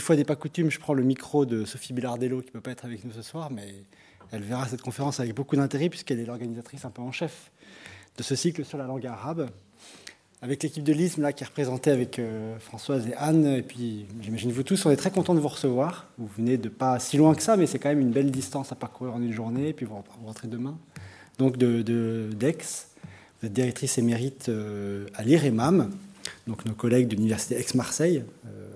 une fois n'est pas coutume, je prends le micro de Sophie Billardello, qui ne peut pas être avec nous ce soir, mais elle verra cette conférence avec beaucoup d'intérêt, puisqu'elle est l'organisatrice un peu en chef de ce cycle sur la langue arabe avec l'équipe de l'ISM là, qui est représentée avec euh, Françoise et Anne. Et puis, j'imagine vous tous, on est très contents de vous recevoir. Vous venez de pas si loin que ça, mais c'est quand même une belle distance à parcourir en une journée. Et puis, vous, rentrez demain. Donc, de, d'Aix. vous êtes directrice émérite euh, à l'IREMAM, donc nos collègues de l'Université Aix-Marseille, euh,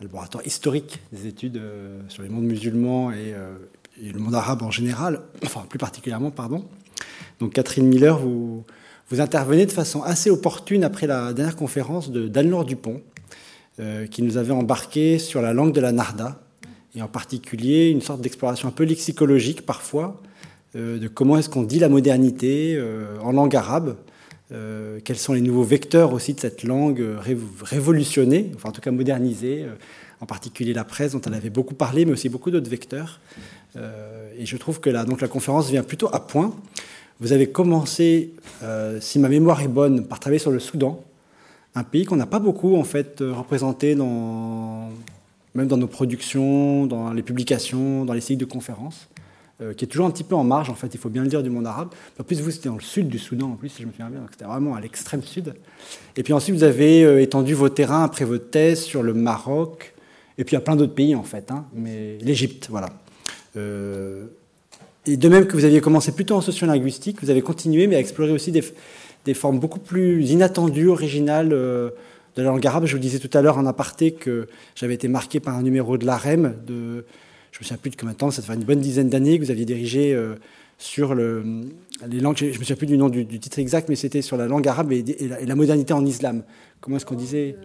laboratoire historique des études euh, sur les mondes musulmans et, et, le monde arabe en général, enfin, plus particulièrement, pardon. Donc, Catherine Miller, vous intervenez de façon assez opportune après la dernière conférence de Dan-Laure Dupont, euh, qui nous avait embarqué sur la langue de la Narda, et en particulier une sorte d'exploration un peu lexicologique parfois, euh, de comment est-ce qu'on dit la modernité euh, en langue arabe, quels sont les nouveaux vecteurs aussi de cette langue révolutionnée, enfin en tout cas modernisée, en particulier la presse dont elle avait beaucoup parlé, mais aussi beaucoup d'autres vecteurs. et je trouve que là, donc, la conférence vient plutôt à point. Vous avez commencé, euh, si ma mémoire est bonne, par travailler sur le Soudan, un pays qu'on n'a pas beaucoup en fait euh, représenté dans, même dans nos productions, dans les publications, dans les cycles de conférences, euh, qui est toujours un petit peu en marge en fait. Il faut bien le dire du monde arabe. En plus, vous c'était dans le sud du Soudan en plus, si je me souviens bien, donc c'était vraiment à l'extrême sud. Et puis ensuite, vous avez étendu vos terrains après votre thèse sur le Maroc, et puis a plein d'autres pays en fait, hein, mais l'Égypte, voilà. Et de même que vous aviez commencé plutôt en sociolinguistique, vous avez continué, mais à explorer aussi des, des formes beaucoup plus inattendues, originales euh, de la langue arabe. Je vous disais tout à l'heure en aparté que j'avais été marqué par un numéro de l'AREM, de, je me souviens plus de combien de temps, ça fait une bonne dizaine d'années, que vous aviez dirigé euh, sur le, les langues, je me souviens plus du nom du, titre exact, mais c'était sur la langue arabe et, la, modernité en islam. Comment est-ce qu'on disait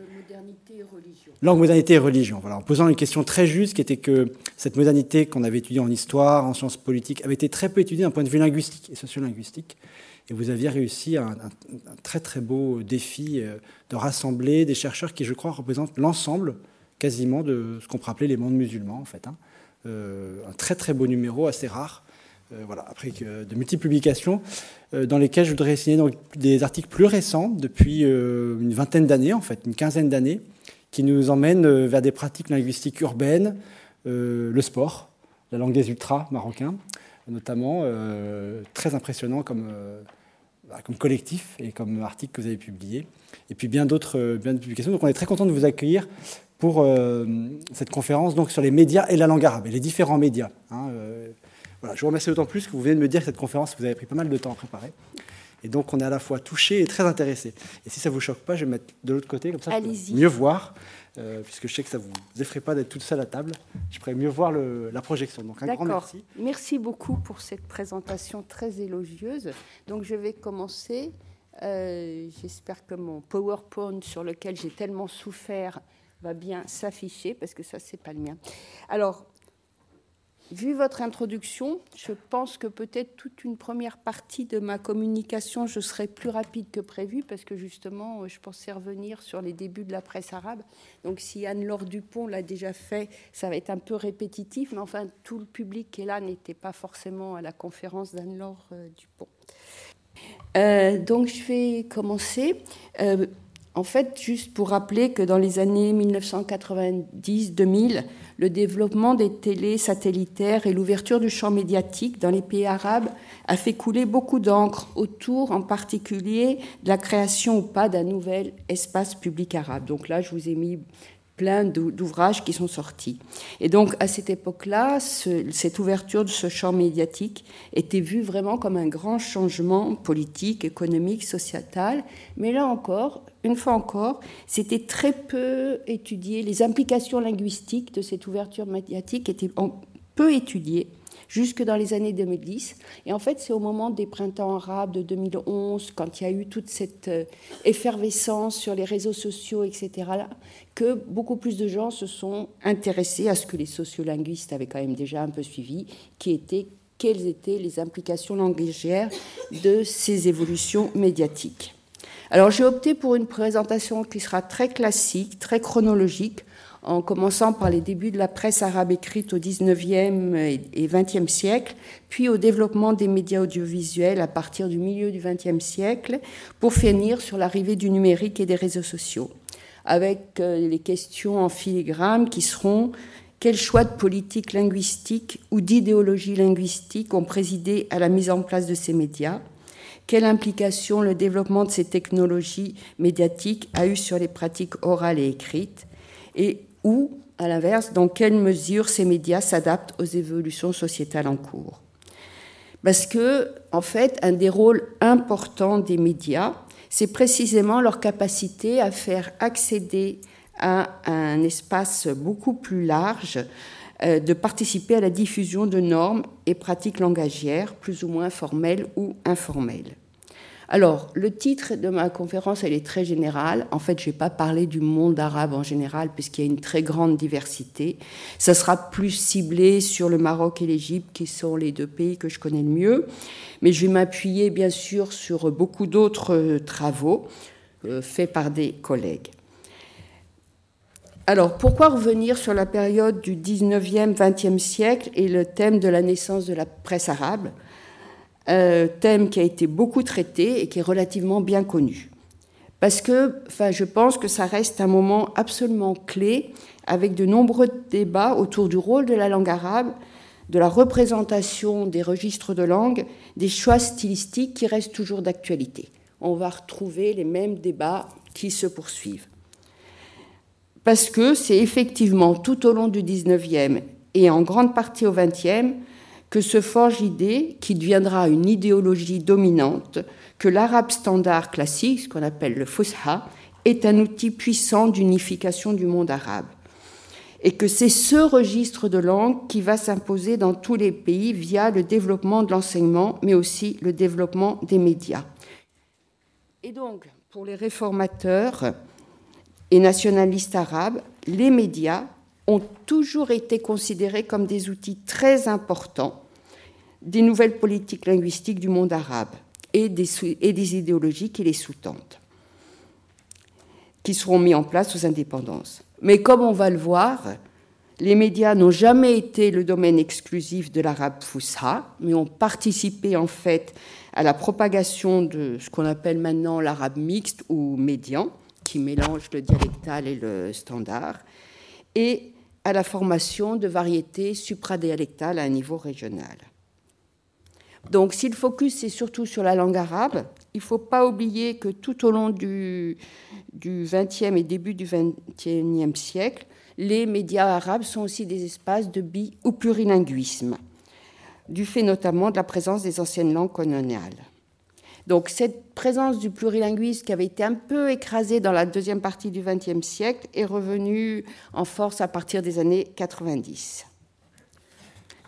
Langue, modernité et religion. Voilà, en posant une question très juste qui était que cette modernité qu'on avait étudiée en histoire, en sciences politiques, avait été très peu étudiée d'un point de vue linguistique et sociolinguistique. Et vous aviez réussi un, très très beau défi euh, de rassembler des chercheurs qui, je crois, représentent l'ensemble quasiment de ce qu'on pourrait appeler les mondes musulmans, en fait. Hein. Euh, un très très beau numéro, assez rare. Euh, voilà, après de multiples publications, dans lesquelles je voudrais signer donc, des articles plus récents, depuis une vingtaine d'années, en fait, une quinzaine d'années, qui nous emmène euh, vers des pratiques linguistiques urbaines, euh, le sport, la langue des ultras marocains, notamment, euh, très impressionnant comme, bah, comme collectif et comme article que vous avez publié, et puis bien d'autres bien publications. Donc on est très content de vous accueillir pour cette conférence donc, sur les médias et la langue arabe, et les différents médias. Hein, voilà, je vous remercie d'autant plus que vous venez de me dire que cette conférence, vous avez pris pas mal de temps à préparer. Et donc, on est à la fois touché et très intéressé. Et si ça ne vous choque pas, je vais mettre de l'autre côté, comme ça, je mieux voir, euh, puisque je sais que ça ne vous effraie pas d'être toute seule à table. Je pourrais mieux voir la projection. Donc, un grand merci. Merci beaucoup pour cette présentation très élogieuse. Donc, je vais commencer. Euh, j'espère que mon PowerPoint sur lequel j'ai tellement souffert va bien s'afficher, parce que ça, c'est pas le mien. Alors, Vu votre introduction, je pense que peut-être toute une première partie de ma communication, je serai plus rapide que prévu parce que justement, je pensais revenir sur les débuts de la presse arabe. Donc si Anne-Laure Dupont l'a déjà fait, ça va être un peu répétitif, mais enfin, tout le public qui est là n'était pas forcément à la conférence d'Anne-Laure euh, Dupont. Euh, donc je vais commencer. Euh, en fait, juste pour rappeler que dans les années 1990-2000, le développement des télés satellitaires et l'ouverture du champ médiatique dans les pays arabes a fait couler beaucoup d'encre autour, en particulier, de la création ou pas d'un nouvel espace public arabe. Donc là, je vous ai mis plein d'ouvrages qui sont sortis. Et donc, à cette époque-là, cette ouverture de ce champ médiatique était vue vraiment comme un grand changement politique, économique, sociétal. Mais là encore, une fois encore, c'était très peu étudié. Les implications linguistiques de cette ouverture médiatique étaient peu étudiées jusque dans les années 2010. Et en fait, c'est au moment des printemps arabes de 2011, quand il y a eu toute cette euh, effervescence sur les réseaux sociaux, etc., que beaucoup plus de gens se sont intéressés à ce que les sociolinguistes avaient quand même déjà un peu suivi, qui était quelles étaient les implications langagières de ces évolutions médiatiques. Alors j'ai opté pour une présentation qui sera très classique, très chronologique, en commençant par les débuts de la presse arabe écrite au 19e et 20e siècle, puis au développement des médias audiovisuels à partir du milieu du 20e siècle, pour finir sur l'arrivée du numérique et des réseaux sociaux. avec euh, les questions en filigrane qui seront quels choix de politique linguistique ou d'idéologie linguistique ont présidé à la mise en place de ces médias? Quelle implication le développement de ces technologies médiatiques a eu sur les pratiques orales et écrites Et où, à l'inverse, dans quelle mesure ces médias s'adaptent aux évolutions sociétales en cours Parce que, en fait, un des rôles importants des médias, c'est précisément leur capacité à faire accéder à un espace beaucoup plus large euh, de participer à la diffusion de normes et pratiques langagières, plus ou moins formelles ou informelles. Alors, le titre de ma conférence, elle est très générale. En fait, je ne vais pas parler du monde arabe en général, puisqu'il y a une très grande diversité. Ça sera plus ciblé sur le Maroc et l'Égypte, qui sont les deux pays que je connais le mieux. Mais je vais m'appuyer, bien sûr, sur beaucoup d'autres euh, travaux euh, faits par des collègues. Alors, pourquoi revenir sur la période du 19e, 20e siècle et le thème de la naissance de la presse arabe? Un thème qui a été beaucoup traité et qui est relativement bien connu. Parce que enfin, je pense que ça reste un moment absolument clé avec de nombreux débats autour du rôle de la langue arabe, de la représentation des registres de langue, des choix stylistiques qui restent toujours d'actualité. On va retrouver les mêmes débats qui se poursuivent. Parce que c'est effectivement tout au long du 19e et en grande partie au 20e que se forge l'idée, qui deviendra une idéologie dominante, que l'arabe standard classique, ce qu'on appelle le Fusha, est un outil puissant d'unification du monde arabe. Et que c'est ce registre de langue qui va s'imposer dans tous les pays via le développement de l'enseignement, mais aussi le développement des médias. Et donc, pour les réformateurs et nationalistes arabes, les médias ont toujours été considérés comme des outils très importants des nouvelles politiques linguistiques du monde arabe et des, et des idéologies qui les sous-tendent, qui seront mis en place aux indépendances. Mais comme on va le voir, les médias n'ont jamais été le domaine exclusif de l'arabe Fusha, mais ont participé en fait à la propagation de ce qu'on appelle maintenant l'arabe mixte ou médian, qui mélange le dialectal et le standard, et à la formation de variétés supradialectales à un niveau régional. Donc si le focus est surtout sur la langue arabe, il ne faut pas oublier que tout au long du, XXe et début du XXIe siècle, les médias arabes sont aussi des espaces de bi ou plurilinguisme, du fait notamment de la présence des anciennes langues coloniales. Donc cette présence du plurilinguisme qui avait été un peu écrasée dans la deuxième partie du XXe siècle est revenue en force à partir des années 90.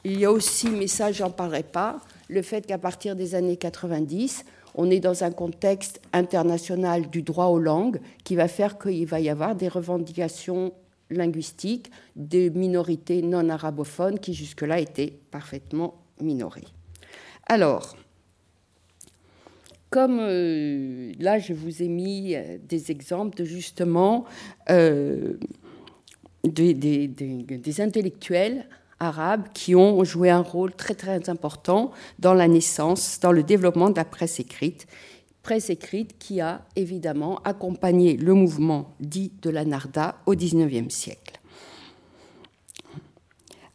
Il y a aussi, mais ça j'en parlerai pas, le fait qu'à partir des années 90, on est dans un contexte international du droit aux langues qui va faire qu'il va y avoir des revendications linguistiques des minorités non arabophones qui jusque-là étaient parfaitement minorées. Alors, comme euh, là, je vous ai mis euh, des exemples de justement euh, des, intellectuels arabes qui ont joué un rôle très très important dans la naissance, dans le développement de la presse écrite. Presse écrite qui a évidemment accompagné le mouvement dit de la Narda au XIXe siècle.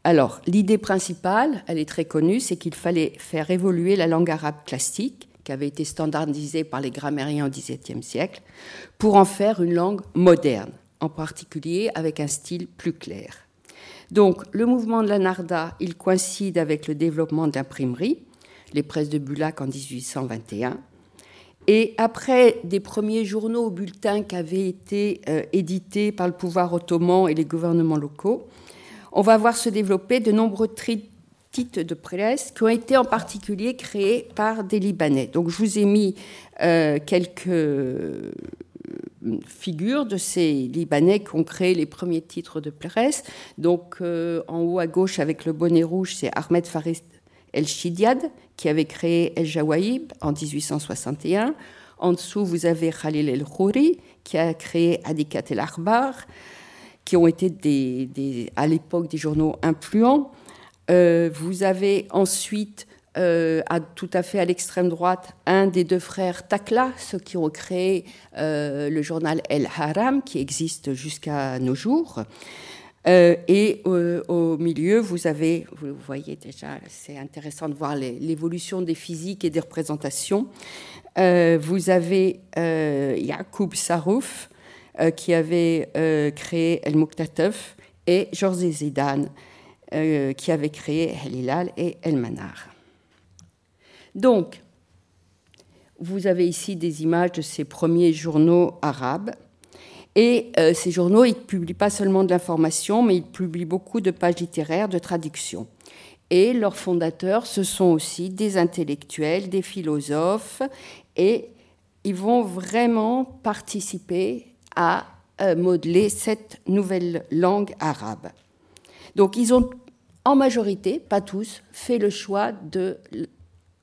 Alors, l'idée principale, elle est très connue, c'est qu'il fallait faire évoluer la langue arabe classique, qui avait été standardisée par les grammairiens au XVIIe siècle, pour en faire une langue moderne, en particulier avec un style plus clair. Donc, le mouvement de la Narda, il coïncide avec le développement de l'imprimerie, les presses de Bulac en 1821. Et après des premiers journaux ou bulletins qui avaient été euh, édités par le pouvoir ottoman et les gouvernements locaux, on va voir se développer de nombreux de presse qui ont été en particulier créés par des Libanais. Donc je vous ai mis euh, quelques figure de ces Libanais qui ont créé les premiers titres de presse. Donc, euh, en haut à gauche, avec le bonnet rouge, c'est Ahmed Farid El-Shidiad qui avait créé El Jawaïb en 1861. En dessous, vous avez Khalil El-Khouri qui a créé Adikat El-Akhbar, qui ont été à l'époque des journaux influents. Euh, vous avez ensuite euh, tout à fait à l'extrême droite, un des deux frères Takla, ceux qui ont créé euh, le journal El Haram, qui existe jusqu'à nos jours. Et au milieu, vous avez, vous voyez déjà, c'est intéressant de voir l'évolution des physiques et des représentations. vous avez Yacoub Sarouf, qui avait créé El Muqtataf, et Georges Zidane, qui avait créé El et El Manar. Donc, vous avez ici des images de ces premiers journaux arabes. Et euh, ces journaux, ils ne publient pas seulement de l'information, mais ils publient beaucoup de pages littéraires, de traductions. Et leurs fondateurs, ce sont aussi des intellectuels, des philosophes, et ils vont vraiment participer à euh, modeler cette nouvelle langue arabe. Donc ils ont en majorité, pas tous, fait le choix de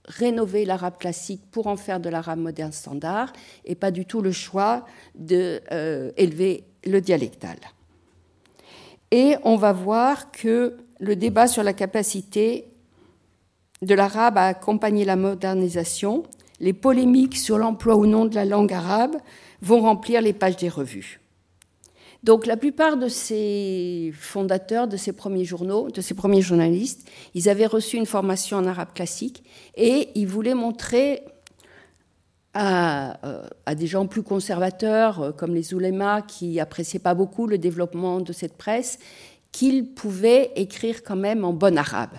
rénover l'arabe classique pour en faire de l'arabe moderne standard et pas du tout le choix d'élever euh, le dialectal. Et on va voir que le débat sur la capacité de l'arabe à accompagner la modernisation, les polémiques sur l'emploi ou non de la langue arabe vont remplir les pages des revues. Donc la plupart de ces fondateurs de ces premiers journaux, de ces premiers journalistes, ils avaient reçu une formation en arabe classique et ils voulaient montrer à, euh, des gens plus conservateurs, euh, comme les oulémas, qui appréciaient pas beaucoup le développement de cette presse, qu'ils pouvaient écrire quand même en bon arabe.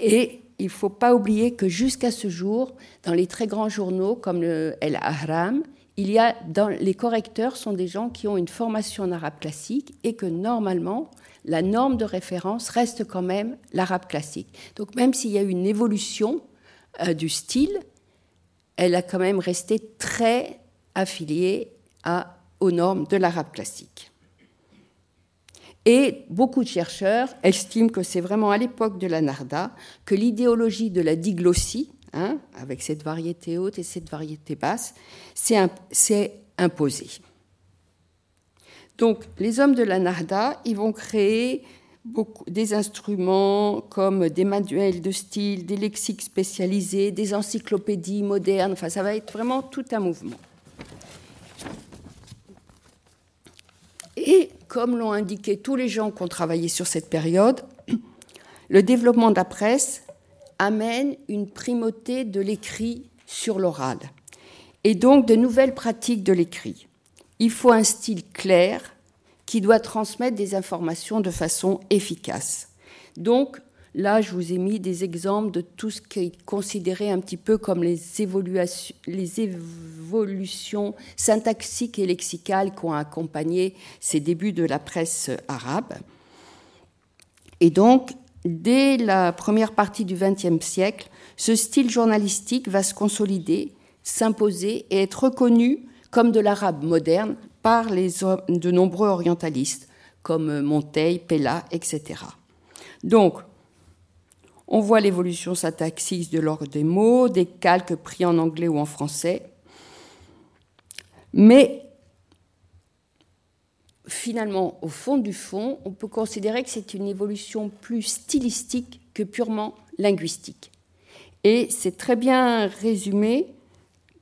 Et il ne faut pas oublier que jusqu'à ce jour, dans les très grands journaux comme le El Ahram, il y a dans, les correcteurs sont des gens qui ont une formation en arabe classique et que normalement la norme de référence reste quand même l'arabe classique. Donc même s'il y a eu une évolution euh, du style, elle a quand même resté très affiliée à, aux normes de l'arabe classique. Et beaucoup de chercheurs estiment que c'est vraiment à l'époque de la Narda que l'idéologie de la diglossie, Hein, avec cette variété haute et cette variété basse, c'est imposé. Donc, les hommes de la Narda, ils vont créer des instruments comme des manuels de style, des lexiques spécialisés, des encyclopédies modernes. Enfin, ça va être vraiment tout un mouvement. Et comme l'ont indiqué tous les gens qui ont travaillé sur cette période, le développement de la presse amène une primauté de l'écrit sur l'oral et donc de nouvelles pratiques de l'écrit. Il faut un style clair qui doit transmettre des informations de façon efficace. Donc, là, je vous ai mis des exemples de tout ce qui est considéré un petit peu comme les évolutions, syntaxiques et lexicales qui ont accompagné ces débuts de la presse arabe. Et donc, dès la première partie du XXe siècle, ce style journalistique va se consolider, s'imposer et être reconnu comme de l'arabe moderne par de nombreux orientalistes, comme Monteil, Pella, etc. Donc, on voit l'évolution syntaxique de l'ordre des mots, des calques pris en anglais ou en français. Mais finalement, au fond du fond, on peut considérer que c'est une évolution plus stylistique que purement linguistique. Et c'est très bien résumé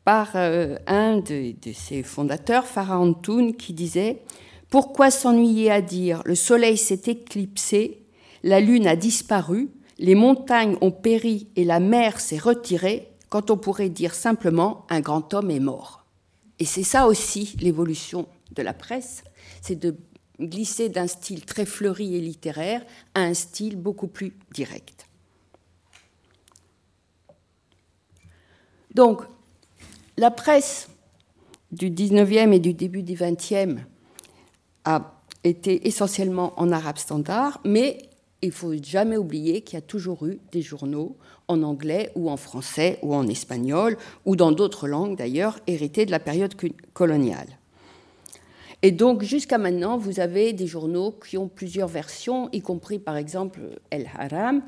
par euh, un de, ses fondateurs, Farah Antoun, qui disait Pourquoi s'ennuyer à dire le soleil s'est éclipsé, la lune a disparu, les montagnes ont péri et la mer s'est retirée, quand on pourrait dire simplement un grand homme est mort Et c'est ça aussi l'évolution de la presse c'est de glisser d'un style très fleuri et littéraire à un style beaucoup plus direct. Donc, la presse du 19e et du début du 20e a été essentiellement en arabe standard, mais il faut jamais oublier qu'il y a toujours eu des journaux en anglais ou en français ou en espagnol ou dans d'autres langues d'ailleurs héritées de la période coloniale. Et donc, jusqu'à maintenant, vous avez des journaux qui ont plusieurs versions, y compris par exemple El Haram.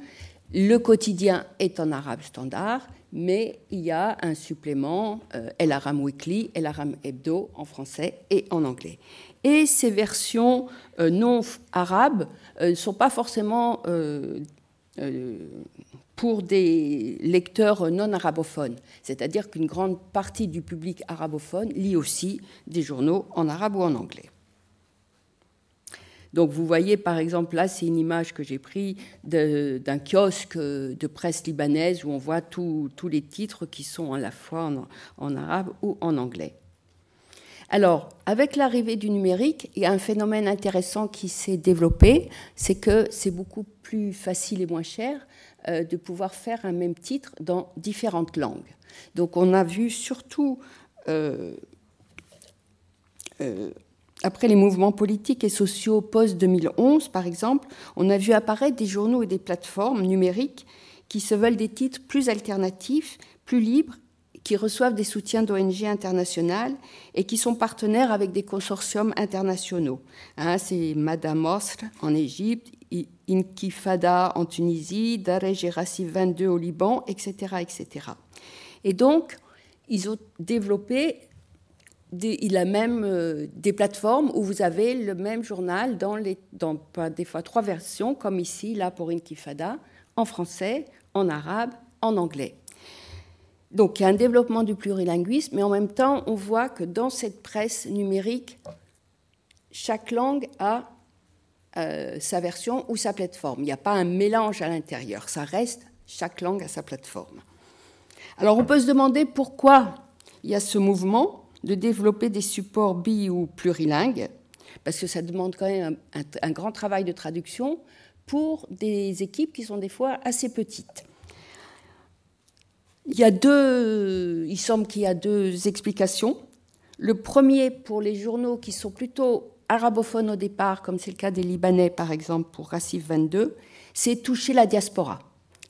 Le quotidien est en arabe standard, mais il y a un supplément, euh, El Haram Weekly, El Haram Hebdo en français et en anglais. Et ces versions euh, non arabes euh, ne sont pas forcément pour des lecteurs non arabophones, c'est-à-dire qu'une grande partie du public arabophone lit aussi des journaux en arabe ou en anglais. Donc vous voyez par exemple là, c'est une image que j'ai prise d'un kiosque de presse libanaise où on voit tous les titres qui sont à la fois en, arabe ou en anglais. Alors, avec l'arrivée du numérique, il y a un phénomène intéressant qui s'est développé, c'est que c'est beaucoup plus facile et moins cher de pouvoir faire un même titre dans différentes langues. Donc on a vu surtout euh, euh, après les mouvements politiques et sociaux post-2011, par exemple, on a vu apparaître des journaux et des plateformes numériques qui se veulent des titres plus alternatifs, plus libres, qui reçoivent des soutiens d'ONG internationales et qui sont partenaires avec des consortiums internationaux. Hein, c'est Madame Osr en Égypte, Inkifada en Tunisie, Darej et 22 au Liban, etc., etc. Et donc, ils ont développé il a même euh, des plateformes où vous avez le même journal dans des fois trois versions, comme ici, là pour Inkifada, en français, en arabe, en anglais. Donc il y a un développement du plurilinguisme, mais en même temps, on voit que dans cette presse numérique, chaque langue a euh, sa version ou sa plateforme. Il n'y a pas un mélange à l'intérieur, ça reste chaque langue à sa plateforme. Alors on peut se demander pourquoi il y a ce mouvement de développer des supports bi ou plurilingues, parce que ça demande quand même un, grand travail de traduction pour des équipes qui sont des fois assez petites. Il, y a deux, il semble qu'il y a deux explications. Le premier, pour les journaux qui sont plutôt arabophones au départ, comme c'est le cas des Libanais par exemple pour Racif 22, c'est toucher la diaspora.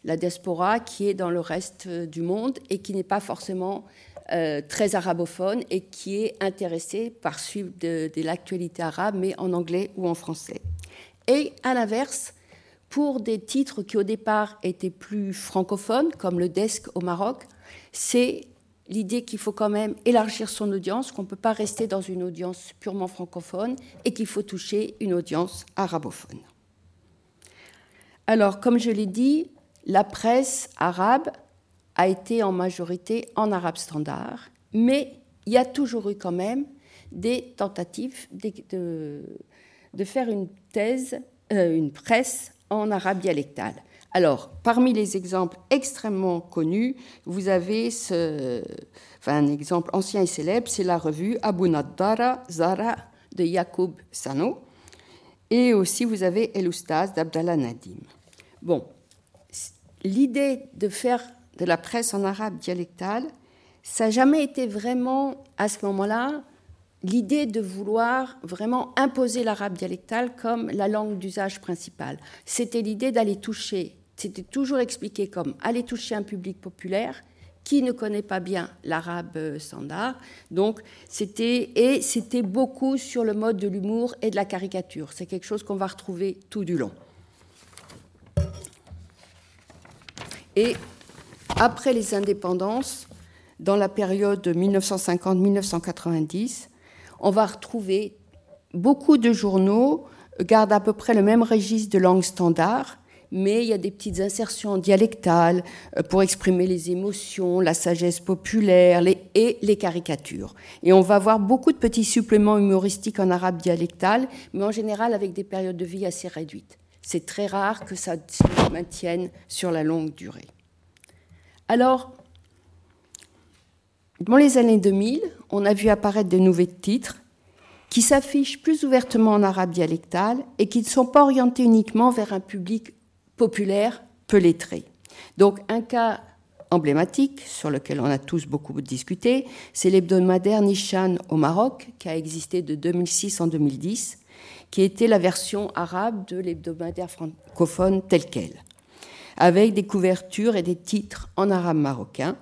La diaspora qui est dans le reste du monde et qui n'est pas forcément euh, très arabophone et qui est intéressé par suivre de, l'actualité arabe, mais en anglais ou en français. Et à l'inverse, pour des titres qui au départ étaient plus francophones, comme le desk au Maroc, c'est l'idée qu'il faut quand même élargir son audience, qu'on ne peut pas rester dans une audience purement francophone et qu'il faut toucher une audience arabophone. Alors, comme je l'ai dit, la presse arabe a été en majorité en arabe standard, mais il y a toujours eu quand même des tentatives de, faire une thèse, euh, une presse en arabe dialectal. Alors, parmi les exemples extrêmement connus, vous avez un exemple ancien et célèbre, c'est la revue Abu Naddara Zara de Yacoub Sano, et aussi vous avez El Oustaz d'Abdallah Nadim. Bon, l'idée de faire de la presse en arabe dialectal, ça n'a jamais été vraiment, à ce moment-là, l'idée de vouloir vraiment imposer l'arabe dialectal comme la langue d'usage principale. C'était l'idée d'aller toucher, c'était toujours expliqué comme aller toucher un public populaire qui ne connaît pas bien l'arabe standard. Donc, c'était et c'était beaucoup sur le mode de l'humour et de la caricature. C'est quelque chose qu'on va retrouver tout du long. Et après les indépendances, dans la période 1950-1990, on va retrouver beaucoup de journaux gardent à peu près le même registre de langue standard, mais il y a des petites insertions dialectales euh, pour exprimer les émotions, la sagesse populaire et les caricatures. Et on va voir beaucoup de petits suppléments humoristiques en arabe dialectal, mais en général avec des périodes de vie assez réduites. C'est très rare que ça se maintienne sur la longue durée. Alors, dans les années 2000, on a vu apparaître de nouveaux titres qui s'affichent plus ouvertement en arabe dialectal et qui ne sont pas orientés uniquement vers un public populaire peu lettré. Donc un cas emblématique sur lequel on a tous beaucoup discuté, c'est l'hebdomadaire Nishan au Maroc qui a existé de 2006 en 2010, qui était la version arabe de l'hebdomadaire francophone tel quel avec des couvertures et des titres en arabe marocain,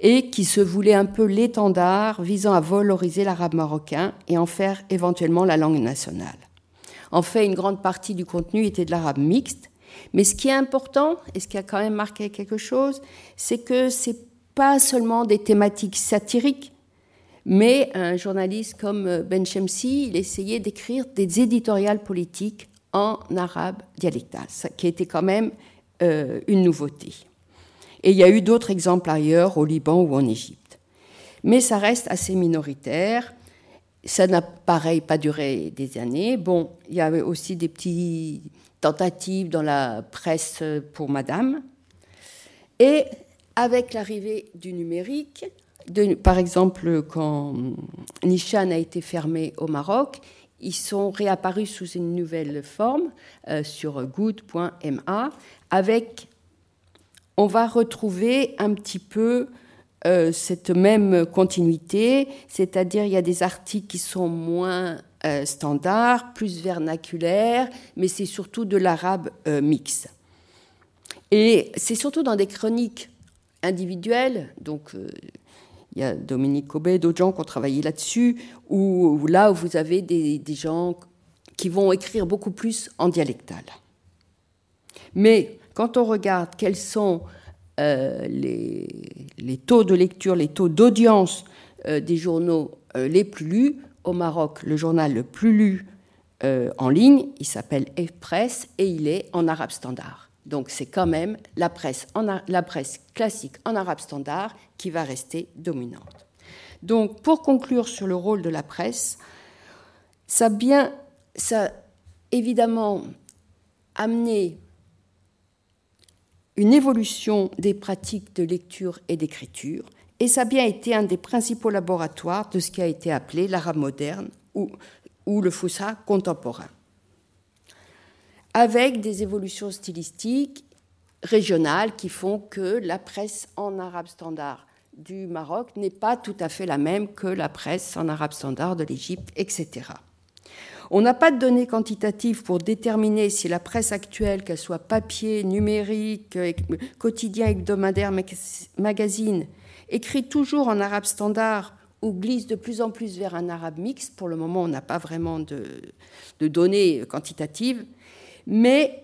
et qui se voulait un peu l'étendard visant à valoriser l'arabe marocain et en faire éventuellement la langue nationale. En fait, une grande partie du contenu était de l'arabe mixte, mais ce qui est important, et ce qui a quand même marqué quelque chose, c'est que ce n'est pas seulement des thématiques satiriques, mais un journaliste comme Ben Shemsi, il essayait d'écrire des éditoriales politiques en arabe dialectal, ce qui était quand même euh, une nouveauté. Et il y a eu d'autres exemples ailleurs, au Liban ou en Égypte. Mais ça reste assez minoritaire. Ça n'a pareil pas duré des années. Bon, il y avait aussi des petites tentatives dans la presse pour Madame. Et avec l'arrivée du numérique, par exemple, quand Nishan a été fermé au Maroc, ils sont réapparus sous une nouvelle forme euh, sur good.ma avec on va retrouver un petit peu euh, cette même continuité, c'est-à-dire il y a des articles qui sont moins euh, standards, plus vernaculaires, mais c'est surtout de l'arabe mix. Et c'est surtout dans des chroniques individuelles, donc il y a Dominique Cobet, d'autres gens qui ont travaillé là-dessus, où, là où vous avez des, gens qui vont écrire beaucoup plus en dialectal. Mais quand on regarde quels sont euh, les, taux de lecture, les taux d'audience euh, des journaux euh, les plus lus, au Maroc, le journal le plus lu en ligne, il s'appelle F-Press et il est en arabe standard. Donc c'est quand même la presse, la presse classique en arabe standard qui va rester dominante. Donc pour conclure sur le rôle de la presse, ça bien, évidemment amené une évolution des pratiques de lecture et d'écriture, et ça a bien été un des principaux laboratoires de ce qui a été appelé l'arabe moderne ou, le foussa contemporain avec des évolutions stylistiques régionales qui font que la presse en arabe standard du Maroc n'est pas tout à fait la même que la presse en arabe standard de l'Égypte, etc. On n'a pas de données quantitatives pour déterminer si la presse actuelle, qu'elle soit papier, numérique, quotidien, hebdomadaire, magazine, écrit toujours en arabe standard ou glisse de plus en plus vers un arabe mixte. Pour le moment, on n'a pas vraiment de, données quantitatives. Mais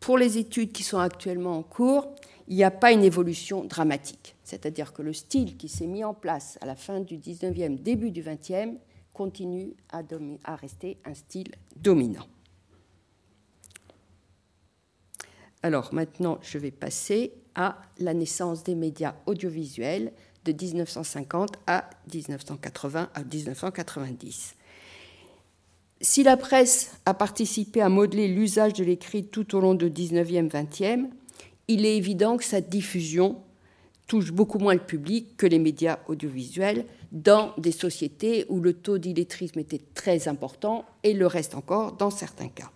pour les études qui sont actuellement en cours, il n'y a pas une évolution dramatique. C'est-à-dire que le style qui s'est mis en place à la fin du 19e, début du 20e, continue à rester un style dominant. Alors maintenant, je vais passer à la naissance des médias audiovisuels de 1950 à 1980 à 1990. Si la presse a participé à modeler l'usage de l'écrit tout au long du 19e, 20e, il est évident que sa diffusion touche beaucoup moins le public que les médias audiovisuels dans des sociétés où le taux d'illettrisme était très important et le reste encore dans certains cas.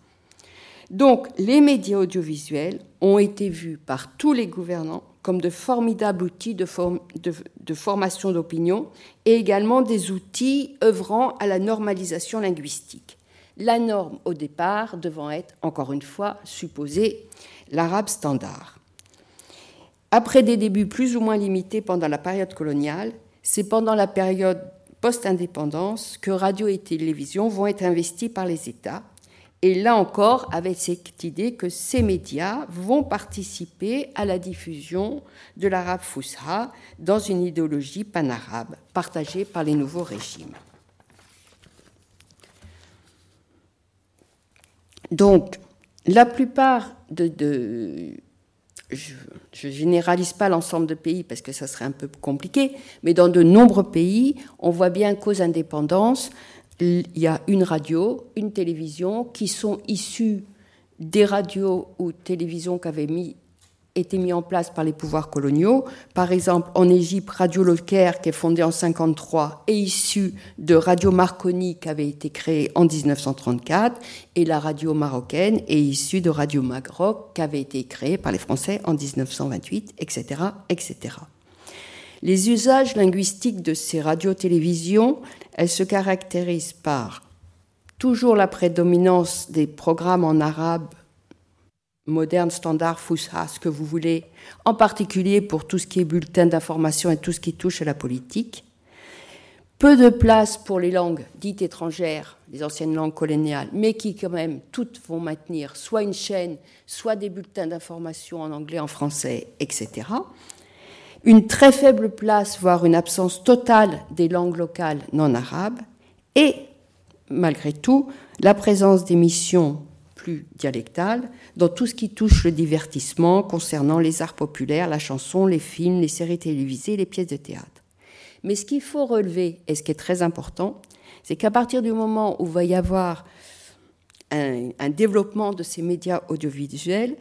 Donc les médias audiovisuels ont été vus par tous les gouvernants comme de formidables outils de, formation d'opinion et également des outils œuvrant à la normalisation linguistique la norme au départ devant être, encore une fois, supposée l'arabe standard. Après des débuts plus ou moins limités pendant la période coloniale, c'est pendant la période post-indépendance que radio et télévision vont être investis par les États. Et là encore, avec cette idée que ces médias vont participer à la diffusion de l'arabe fousra dans une idéologie panarabe partagée par les nouveaux régimes. Donc, la plupart de, je ne généralise pas l'ensemble de pays parce que ça serait un peu compliqué, mais dans de nombreux pays, on voit bien qu'aux indépendances, il y a une radio, une télévision qui sont issues des radios ou télévisions qu'avaient mis été mis en place par les pouvoirs coloniaux. Par exemple, en Égypte, Radio Locaire, qui est fondée en 1953, est issue de Radio Marconi, qui avait été créée en 1934, et la radio marocaine est issue de Radio Magroc, qui avait été créée par les Français en 1928, etc., etc. Les usages linguistiques de ces radios-télévisions, elles se caractérisent par toujours la prédominance des programmes en arabe moderne, standard, Fusha, ce que vous voulez, en particulier pour tout ce qui est bulletin d'information et tout ce qui touche à la politique. Peu de place pour les langues dites étrangères, les anciennes langues coloniales, mais qui quand même toutes vont maintenir soit une chaîne, soit des bulletins d'information en anglais, en français, etc. Une très faible place, voire une absence totale des langues locales non arabes, et malgré tout, la présence d'émissions plus dialectale dans tout ce qui touche le divertissement concernant les arts populaires, la chanson, les films, les séries télévisées, les pièces de théâtre. Mais ce qu'il faut relever, et ce qui est très important, c'est qu'à partir du moment où va y avoir un développement de ces médias audiovisuels,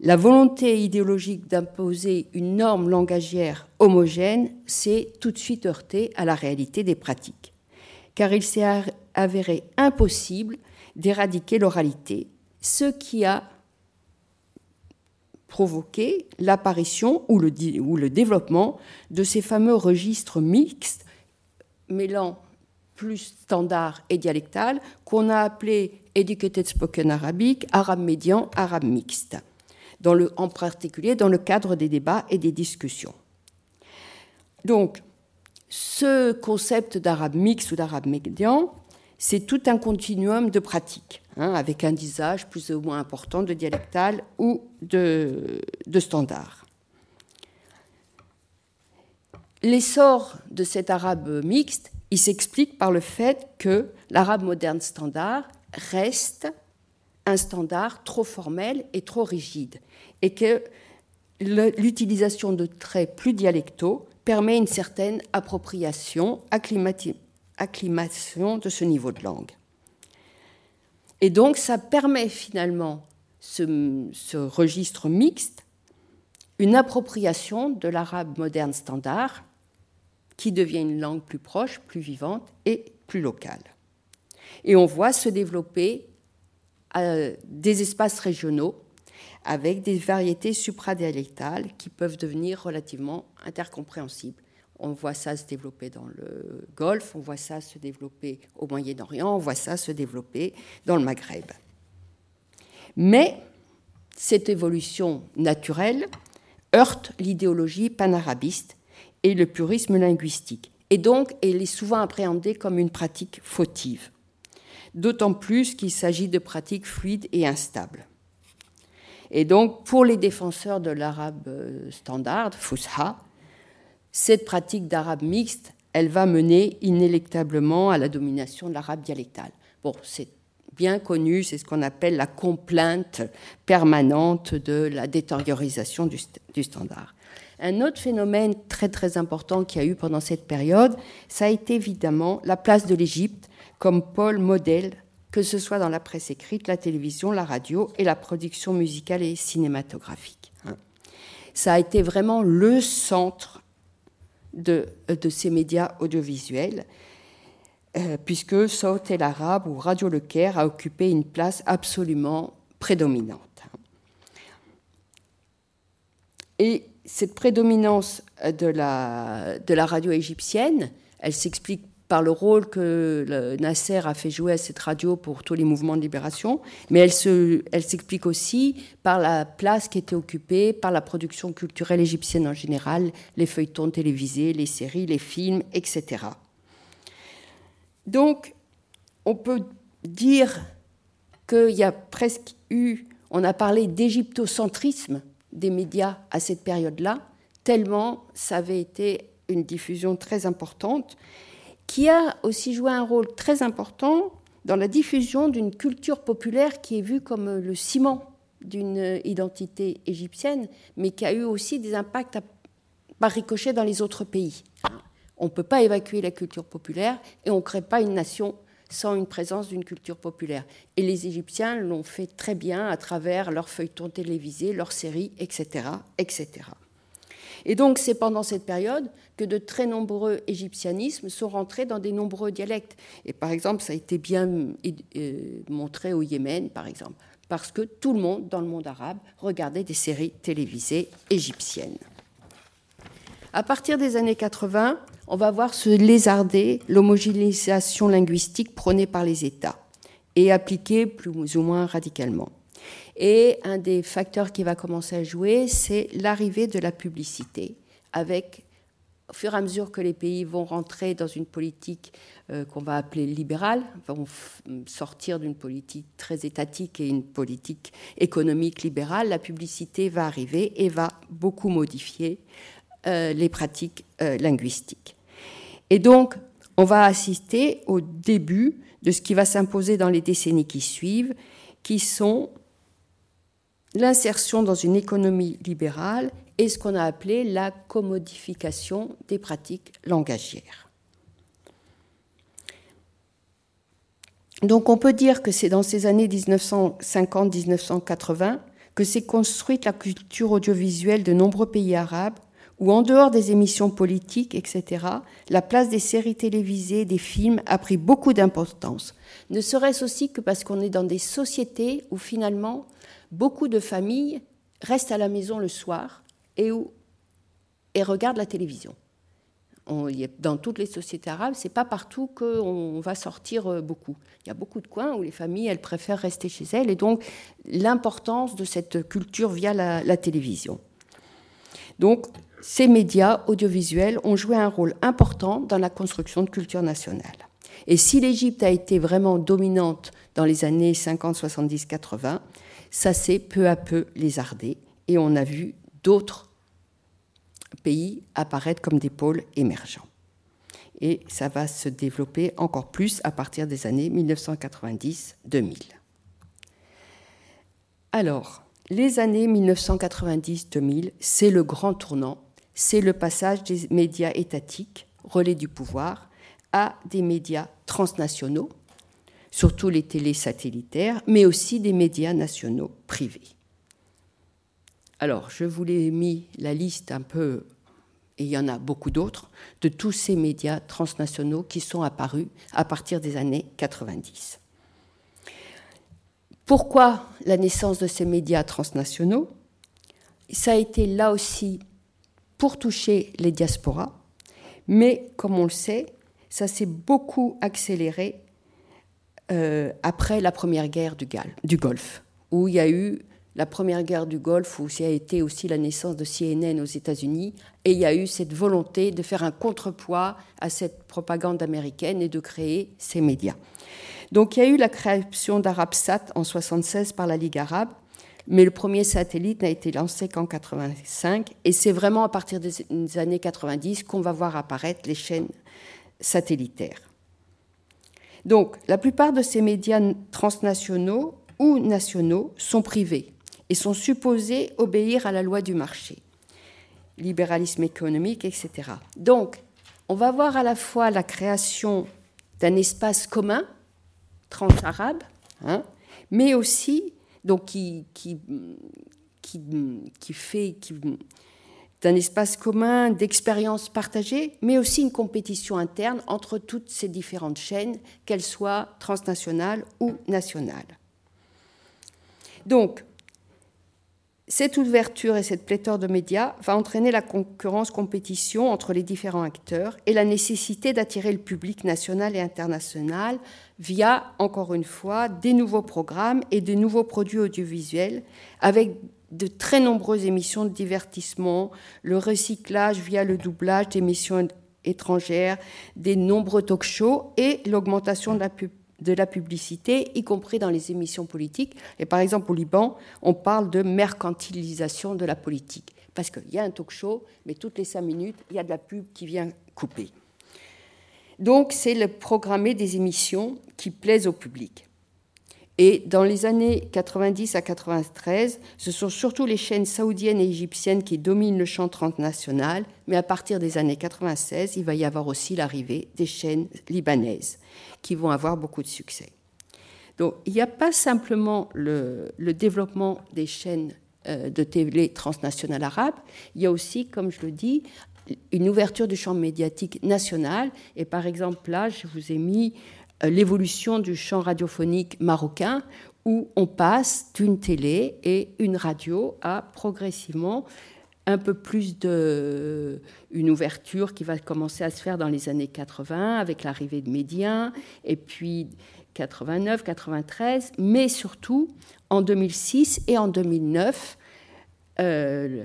la volonté idéologique d'imposer une norme langagière homogène s'est tout de suite heurtée à la réalité des pratiques, car il s'est avéré impossible d'éradiquer l'oralité, ce qui a provoqué l'apparition ou le, développement de ces fameux registres mixtes mêlant plus standard et dialectal qu'on a appelé Educated Spoken Arabic, arabe médian, arabe mixte en particulier dans le cadre des débats et des discussions. Donc, ce concept d'arabe mixte ou d'arabe médian, c'est tout un continuum de pratiques, hein, avec un usage plus ou moins important de dialectal ou de, de standard. L'essor de cet arabe mixte, il s'explique par le fait que l'arabe moderne standard reste un standard trop formel et trop rigide, et que l'utilisation de traits plus dialectaux permet une certaine appropriation, acclimation de ce niveau de langue. Et donc ça permet finalement, ce, ce registre mixte, une appropriation de l'arabe moderne standard qui devient une langue plus proche, plus vivante et plus locale. Et on voit se développer des espaces régionaux avec des variétés supradialectales qui peuvent devenir relativement intercompréhensibles. On voit ça se développer dans le Golfe, on voit ça se développer au Moyen-Orient, on voit ça se développer dans le Maghreb. Mais cette évolution naturelle heurte l'idéologie panarabiste et le purisme linguistique. Et donc, elle est souvent appréhendée comme une pratique fautive d'autant plus qu'il s'agit de pratiques fluides et instables. Et donc, pour les défenseurs de l'arabe euh, standard, Fusha, cette pratique d'arabe mixte, elle va mener inéluctablement à la domination de l'arabe dialectal. Bon, c'est bien connu, c'est ce qu'on appelle la complainte permanente de la détériorisation du, du, standard. Un autre phénomène très très important qu'il y a eu pendant cette période, ça a été évidemment la place de l'Égypte comme pôle modèle, que ce soit dans la presse écrite, la télévision, la radio et la production musicale et cinématographique. Ça a été vraiment le centre de, de ces médias audiovisuels, euh, puisque Saut el Arabe ou Radio Le Caire a occupé une place absolument prédominante. Et cette prédominance de la, de la radio égyptienne, elle s'explique par le rôle que Nasser a fait jouer à cette radio pour tous les mouvements de libération, mais elle, se, elle s'explique aussi par la place qui était occupée par la production culturelle égyptienne en général, les feuilletons télévisés, les séries, les films, etc. Donc, on peut dire qu'il y a presque eu, on a parlé d'égyptocentrisme des médias à cette période-là, tellement ça avait été une diffusion très importante qui a aussi joué un rôle très important dans la diffusion d'une culture populaire qui est vue comme le ciment d'une identité égyptienne, mais qui a eu aussi des impacts par ricochet dans les autres pays. On ne peut pas évacuer la culture populaire et on ne crée pas une nation sans une présence d'une culture populaire. Et les Égyptiens l'ont fait très bien à travers leurs feuilletons télévisés, leurs séries, etc. etc. Et donc c'est pendant cette période que de très nombreux égyptianismes sont rentrés dans des nombreux dialectes. Et par exemple, ça a été bien euh, montré au Yémen, par exemple, parce que tout le monde dans le monde arabe regardait des séries télévisées égyptiennes. À partir des années 80, on va voir se lézarder l'homogénéisation linguistique prônée par les États et appliquée plus ou moins radicalement. Et un des facteurs qui va commencer à jouer, c'est l'arrivée de la publicité, avec au fur et à mesure que les pays vont rentrer dans une politique euh, qu'on va appeler libérale, vont sortir d'une politique très étatique et une politique économique libérale, la publicité va arriver et va beaucoup modifier euh, les pratiques euh, linguistiques. Et donc, on va assister au début de ce qui va s'imposer dans les décennies qui suivent, qui sont l'insertion dans une économie libérale et ce qu'on a appelé la commodification des pratiques langagières. Donc on peut dire que c'est dans ces années 1950-1980 que s'est construite la culture audiovisuelle de nombreux pays arabes, où en dehors des émissions politiques, etc., la place des séries télévisées, des films a pris beaucoup d'importance. Ne serait-ce aussi que parce qu'on est dans des sociétés où finalement beaucoup de familles restent à la maison le soir et, regardent la télévision. dans toutes les sociétés arabes, c'est pas partout qu'on va sortir euh, beaucoup. Il y a beaucoup de coins où les familles, elles préfèrent rester chez elles, et donc l'importance de cette culture via la, la télévision. Donc, ces médias audiovisuels ont joué un rôle important dans la construction de culture nationale. Et si l'Égypte a été vraiment dominante dans les années 50, 70, 80, ça s'est peu à peu lézardé et on a vu d'autres pays apparaître comme des pôles émergents. Et ça va se développer encore plus à partir des années 1990-2000. Alors, les années 1990-2000, c'est le grand tournant, c'est le passage des médias étatiques, relais du pouvoir, à des médias transnationaux, surtout les télés satellitaires, mais aussi des médias nationaux privés. Alors, je vous ai mis la liste un peu, et il y en a beaucoup d'autres, de tous ces médias transnationaux qui sont apparus à partir des années 90. Pourquoi la naissance de ces médias transnationaux? Ça a été là aussi pour toucher les diasporas, mais comme on le sait, ça s'est beaucoup accéléré euh, après la première guerre du, Golfe, où il y a eu la première guerre du Golfe, où il a été aussi la naissance de CNN aux États-Unis, et il y a eu cette volonté de faire un contrepoids à cette propagande américaine et de créer ces médias. Donc il y a eu la création d'Arabsat en 1976 par la Ligue arabe, mais le premier satellite n'a été lancé qu'en 85, et c'est vraiment à partir des années 90 qu'on va voir apparaître les chaînes satellitaires. Donc, la plupart de ces médias transnationaux ou nationaux sont privés et sont supposés obéir à la loi du marché, libéralisme économique, etc. Donc, on va voir à la fois la création d'un espace commun trans-arabe, hein, mais aussi qui, fait d'un espace commun, d'expériences partagées, mais aussi une compétition interne entre toutes ces différentes chaînes, qu'elles soient transnationales ou nationales. Donc, cette ouverture et cette pléthore de médias va entraîner la concurrence-compétition entre les différents acteurs et la nécessité d'attirer le public national et international via, encore une fois, des nouveaux programmes et de nouveaux produits audiovisuels avec de très nombreuses émissions de divertissement, le recyclage via le doublage d'émissions étrangères, des nombreux talk-shows et l'augmentation de la, publicité, y compris dans les émissions politiques. Et par exemple, au Liban, on parle de mercantilisation de la politique. Parce qu'il y a un talk-show, mais toutes les cinq minutes, il y a de la pub qui vient couper. Donc, c'est le programmer des émissions qui plaisent au public. Et dans les années 90 à 93, ce sont surtout les chaînes saoudiennes et égyptiennes qui dominent le champ transnational, mais à partir des années 96, il va y avoir aussi l'arrivée des chaînes libanaises, qui vont avoir beaucoup de succès. Donc il n'y a pas simplement le, développement des chaînes euh, de télé transnationales arabes, il y a aussi, comme je le dis, une ouverture du champ médiatique national. Et par exemple, là, je vous ai mis l'évolution du champ radiophonique marocain, où on passe d'une télé et une radio à progressivement un peu plus de une ouverture qui va commencer à se faire dans les années 80 avec l'arrivée de Médien et puis 89, 93, mais surtout en 2006 et en 2009 euh,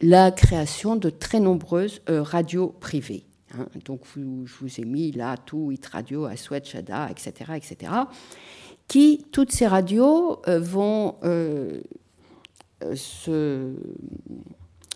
la création de très nombreuses euh, radios privées. Hein. donc, je vous ai mis là tout, Hit Radio, Aswed, Shada, etc., etc., qui, toutes ces radios, euh, vont euh, euh, se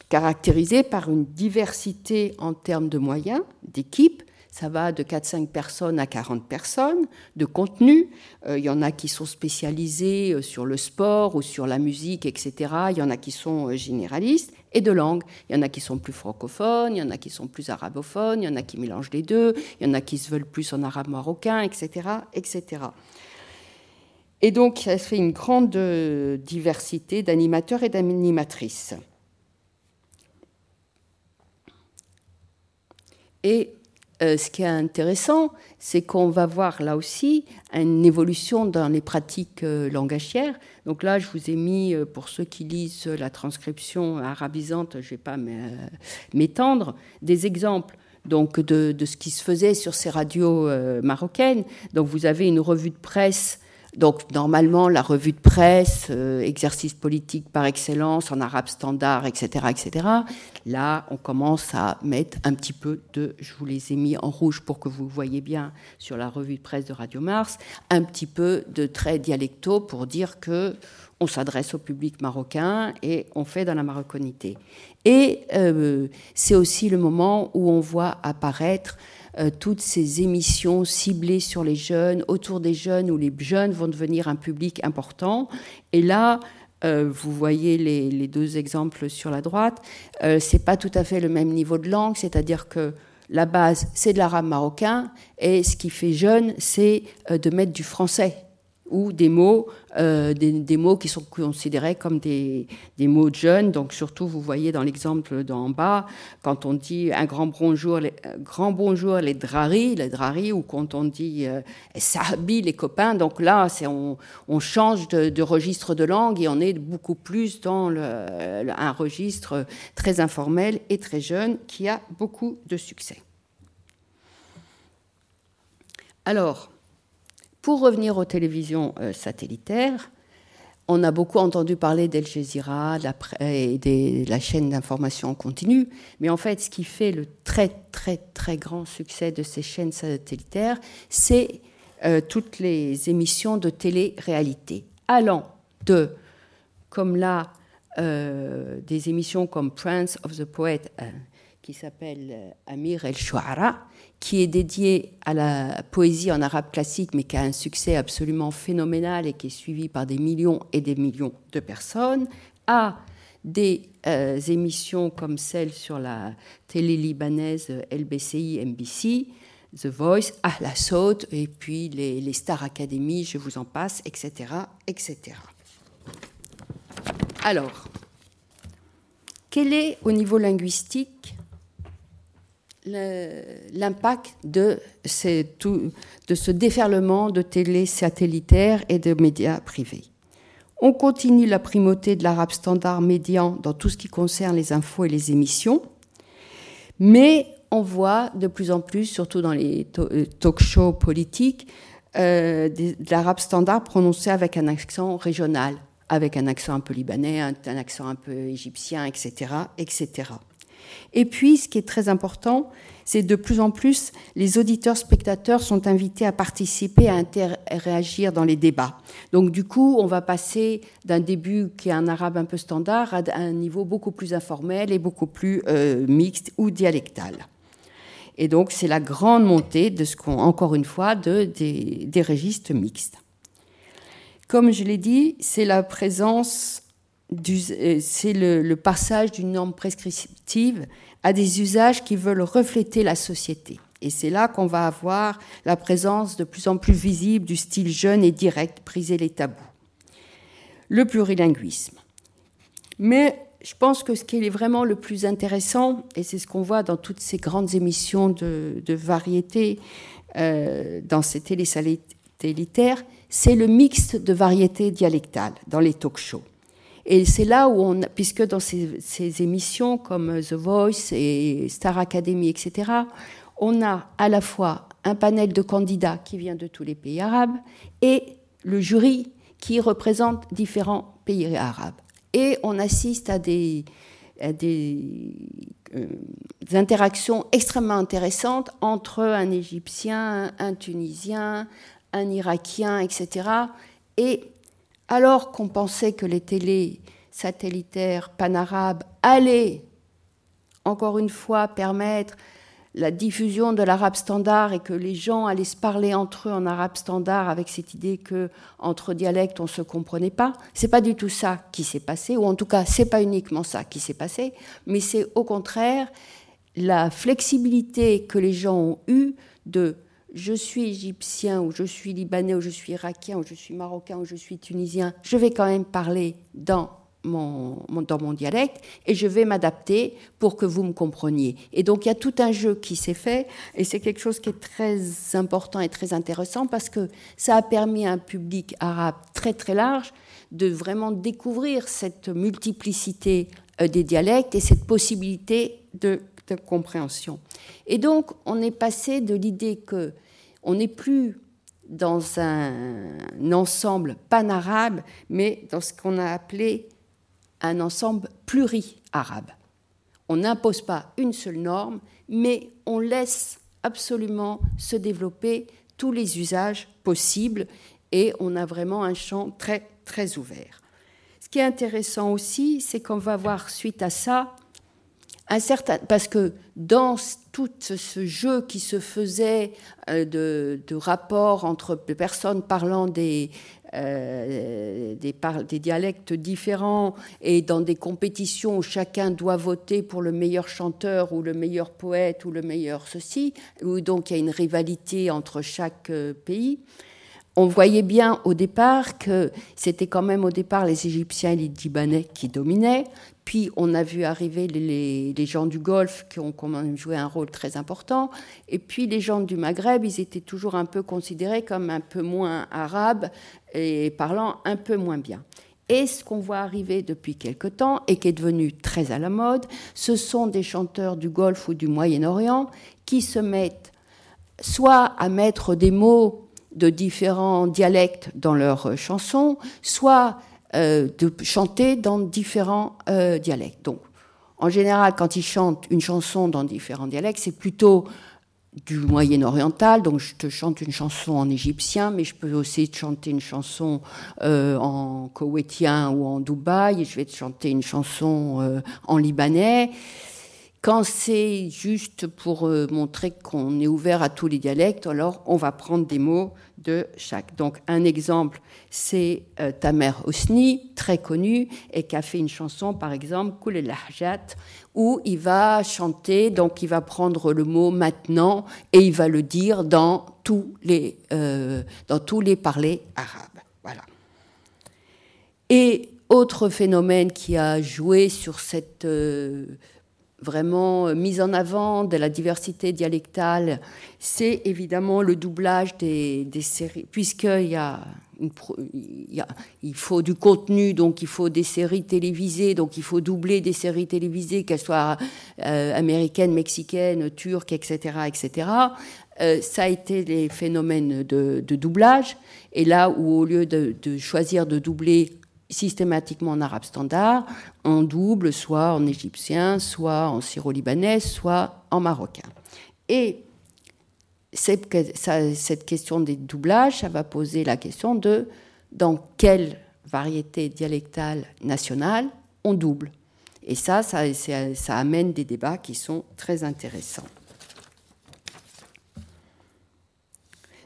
caractériser par une diversité en termes de moyens, d'équipes, ça va de 4-5 personnes à 40 personnes de contenu. Il y en a qui sont spécialisés sur le sport ou sur la musique, etc. Il y en a qui sont généralistes. Et de langue. Il y en a qui sont plus francophones, il y en a qui sont plus arabophones, il y en a qui mélangent les deux, il y en a qui se veulent plus en arabe marocain, etc. etc. Et donc, ça fait une grande diversité d'animateurs et d'animatrices. Et euh, ce qui est intéressant, c'est qu'on va voir là aussi une évolution dans les pratiques euh, langagières. Donc là, je vous ai mis, euh, pour ceux qui lisent la transcription arabisante, je ne vais pas m'étendre, des exemples donc de, de, ce qui se faisait sur ces radios marocaines. Donc vous avez une revue de presse donc normalement, la revue de presse, euh, exercice politique par excellence en arabe standard, etc., etc. Là, on commence à mettre un petit peu de, je vous les ai mis en rouge pour que vous voyez bien sur la revue de presse de Radio Mars, un petit peu de traits dialectaux pour dire que on s'adresse au public marocain et on fait dans la marocanité. Et euh, c'est aussi le moment où on voit apparaître euh, toutes ces émissions ciblées sur les jeunes, autour des jeunes, où les jeunes vont devenir un public important. Et là, euh, vous voyez les, deux exemples sur la droite. Euh, c'est pas tout à fait le même niveau de langue, c'est-à-dire que la base, c'est de l'arabe marocain, et ce qui fait jeune, c'est de mettre du français ou des mots, euh, des, mots qui sont considérés comme des, mots de jeunes. Donc surtout, vous voyez dans l'exemple d'en bas, quand on dit un grand bonjour, les, grand bonjour les drari, les drari, ou quand on dit euh, sahabi, les copains. Donc là, c'est on, change de, registre de langue et on est beaucoup plus dans un registre très informel et très jeune qui a beaucoup de succès. Alors, pour revenir aux télévisions euh, satellitaires, on a beaucoup entendu parler d'Al Jazeera et de la chaîne d'information en continu, mais en fait, ce qui fait le très très très grand succès de ces chaînes satellitaires, c'est euh, toutes les émissions de télé-réalité, allant de, comme là, euh, des émissions comme Prince of the Poet, qui s'appelle Amir el-Shuara, qui est dédié à la poésie en arabe classique, mais qui a un succès absolument phénoménal et qui est suivi par des millions et des millions de personnes, à des euh, émissions comme celle sur la télé libanaise LBCI, MBC, The Voice, Ah la Saute, et puis les, les Star Academy, je vous en passe, etc., etc. Alors, quel est au niveau linguistique l'impact de, ce déferlement de télé satellitaires et de médias privés. On continue la primauté de l'arabe standard médian dans tout ce qui concerne les infos et les émissions, mais on voit de plus en plus, surtout dans les euh, talk shows politiques, euh, de l'arabe standard prononcé avec un accent régional, avec un accent un peu libanais, un, un accent un peu égyptien, etc., etc. Et puis, ce qui est très important, c'est de plus en plus les auditeurs spectateurs sont invités à participer, à interagir dans les débats. Donc du coup, on va passer d'un début qui est un arabe un peu standard à un niveau beaucoup plus informel et beaucoup plus euh, mixte ou dialectal. Et donc c'est la grande montée de ce qu'on, encore une fois, de, des, registres mixtes. Comme je l'ai dit, c'est la présence c'est le, passage d'une norme prescriptive à des usages qui veulent refléter la société. Et c'est là qu'on va avoir la présence de plus en plus visible du style jeune et direct, briser les tabous. Le plurilinguisme. Mais je pense que ce qui est vraiment le plus intéressant, et c'est ce qu'on voit dans toutes ces grandes émissions de, variété euh, dans ces télé satellitaires, c'est le mixte de variétés dialectales dans les talk-shows. Et c'est là où on, puisque dans ces, émissions comme The Voice et Star Academy, etc., on a à la fois un panel de candidats qui vient de tous les pays arabes et le jury qui représente différents pays arabes. Et on assiste à des, euh, interactions extrêmement intéressantes entre un Égyptien, un Tunisien, un Irakien, etc. Et alors qu'on pensait que les télés satellitaires panarabes allaient, encore une fois, permettre la diffusion de l'arabe standard et que les gens allaient se parler entre eux en arabe standard avec cette idée que entre dialectes on se comprenait pas. C'est pas du tout ça qui s'est passé, ou en tout cas c'est pas uniquement ça qui s'est passé, mais c'est au contraire la flexibilité que les gens ont eue de je suis égyptien ou je suis libanais ou je suis irakien ou je suis marocain ou je suis tunisien, je vais quand même parler dans mon, dans mon dialecte et je vais m'adapter pour que vous me compreniez. Et donc il y a tout un jeu qui s'est fait et c'est quelque chose qui est très important et très intéressant parce que ça a permis à un public arabe très très large de vraiment découvrir cette multiplicité euh, des dialectes et cette possibilité de, compréhension. Et donc on est passé de l'idée que on n'est plus dans un ensemble pan-arabe, mais dans ce qu'on a appelé un ensemble pluri-arabe. On n'impose pas une seule norme, mais on laisse absolument se développer tous les usages possibles et on a vraiment un champ très très ouvert. Ce qui est intéressant aussi, c'est qu'on va voir suite à ça parce que dans tout ce jeu qui se faisait euh, de, rapports entre personnes parlant des, euh, des, dialectes différents et dans des compétitions où chacun doit voter pour le meilleur chanteur ou le meilleur poète ou le meilleur ceci, où donc il y a une rivalité entre chaque euh, pays. On voyait bien au départ que c'était quand même au départ les Égyptiens et les Libanais qui dominaient, puis on a vu arriver les, gens du Golfe qui ont quand même joué un rôle très important. Et puis les gens du Maghreb, ils étaient toujours un peu considérés comme un peu moins arabes et parlant un peu moins bien. Et ce qu'on voit arriver depuis quelque temps et qui est devenu très à la mode, ce sont des chanteurs du Golfe ou du Moyen-Orient qui se mettent soit à mettre des mots de différents dialectes dans leurs chansons, soit euh, de chanter dans différents euh, dialectes. Donc, en général, quand ils chantent une chanson dans différents dialectes, c'est plutôt du Moyen-Oriental. Donc, je te chante une chanson en égyptien, mais je peux aussi te chanter une chanson euh, en koweïtien ou en Dubaï, et je vais te chanter une chanson en libanais. Quand c'est juste pour montrer qu'on est ouvert à tous les dialectes, alors on va prendre des mots de chaque. Donc un exemple, c'est euh, Tamer Hosni, très connu, et qui a fait une chanson, par exemple, Koul Lahjat, où il va chanter, donc il va prendre le mot maintenant et il va le dire dans tous les, euh, dans tous les parlers arabes. Voilà. Et autre phénomène qui a joué sur cette euh, vraiment euh, mise en avant de la diversité dialectale, c'est évidemment le doublage des, séries, puisqu'il y a, il, faut du contenu, donc il faut des séries télévisées, donc il faut doubler des séries télévisées, qu'elles soient euh, américaines, mexicaines, turques, etc., etc. Euh, ça a été les phénomènes de, doublage, et là où au lieu de choisir de doubler systématiquement en arabe standard, en double, soit en égyptien, soit en syro-libanais, soit en marocain. Et cette, question des doublages, ça va poser la question de dans quelle variété dialectale nationale on double. Et ça, ça, ça amène des débats qui sont très intéressants.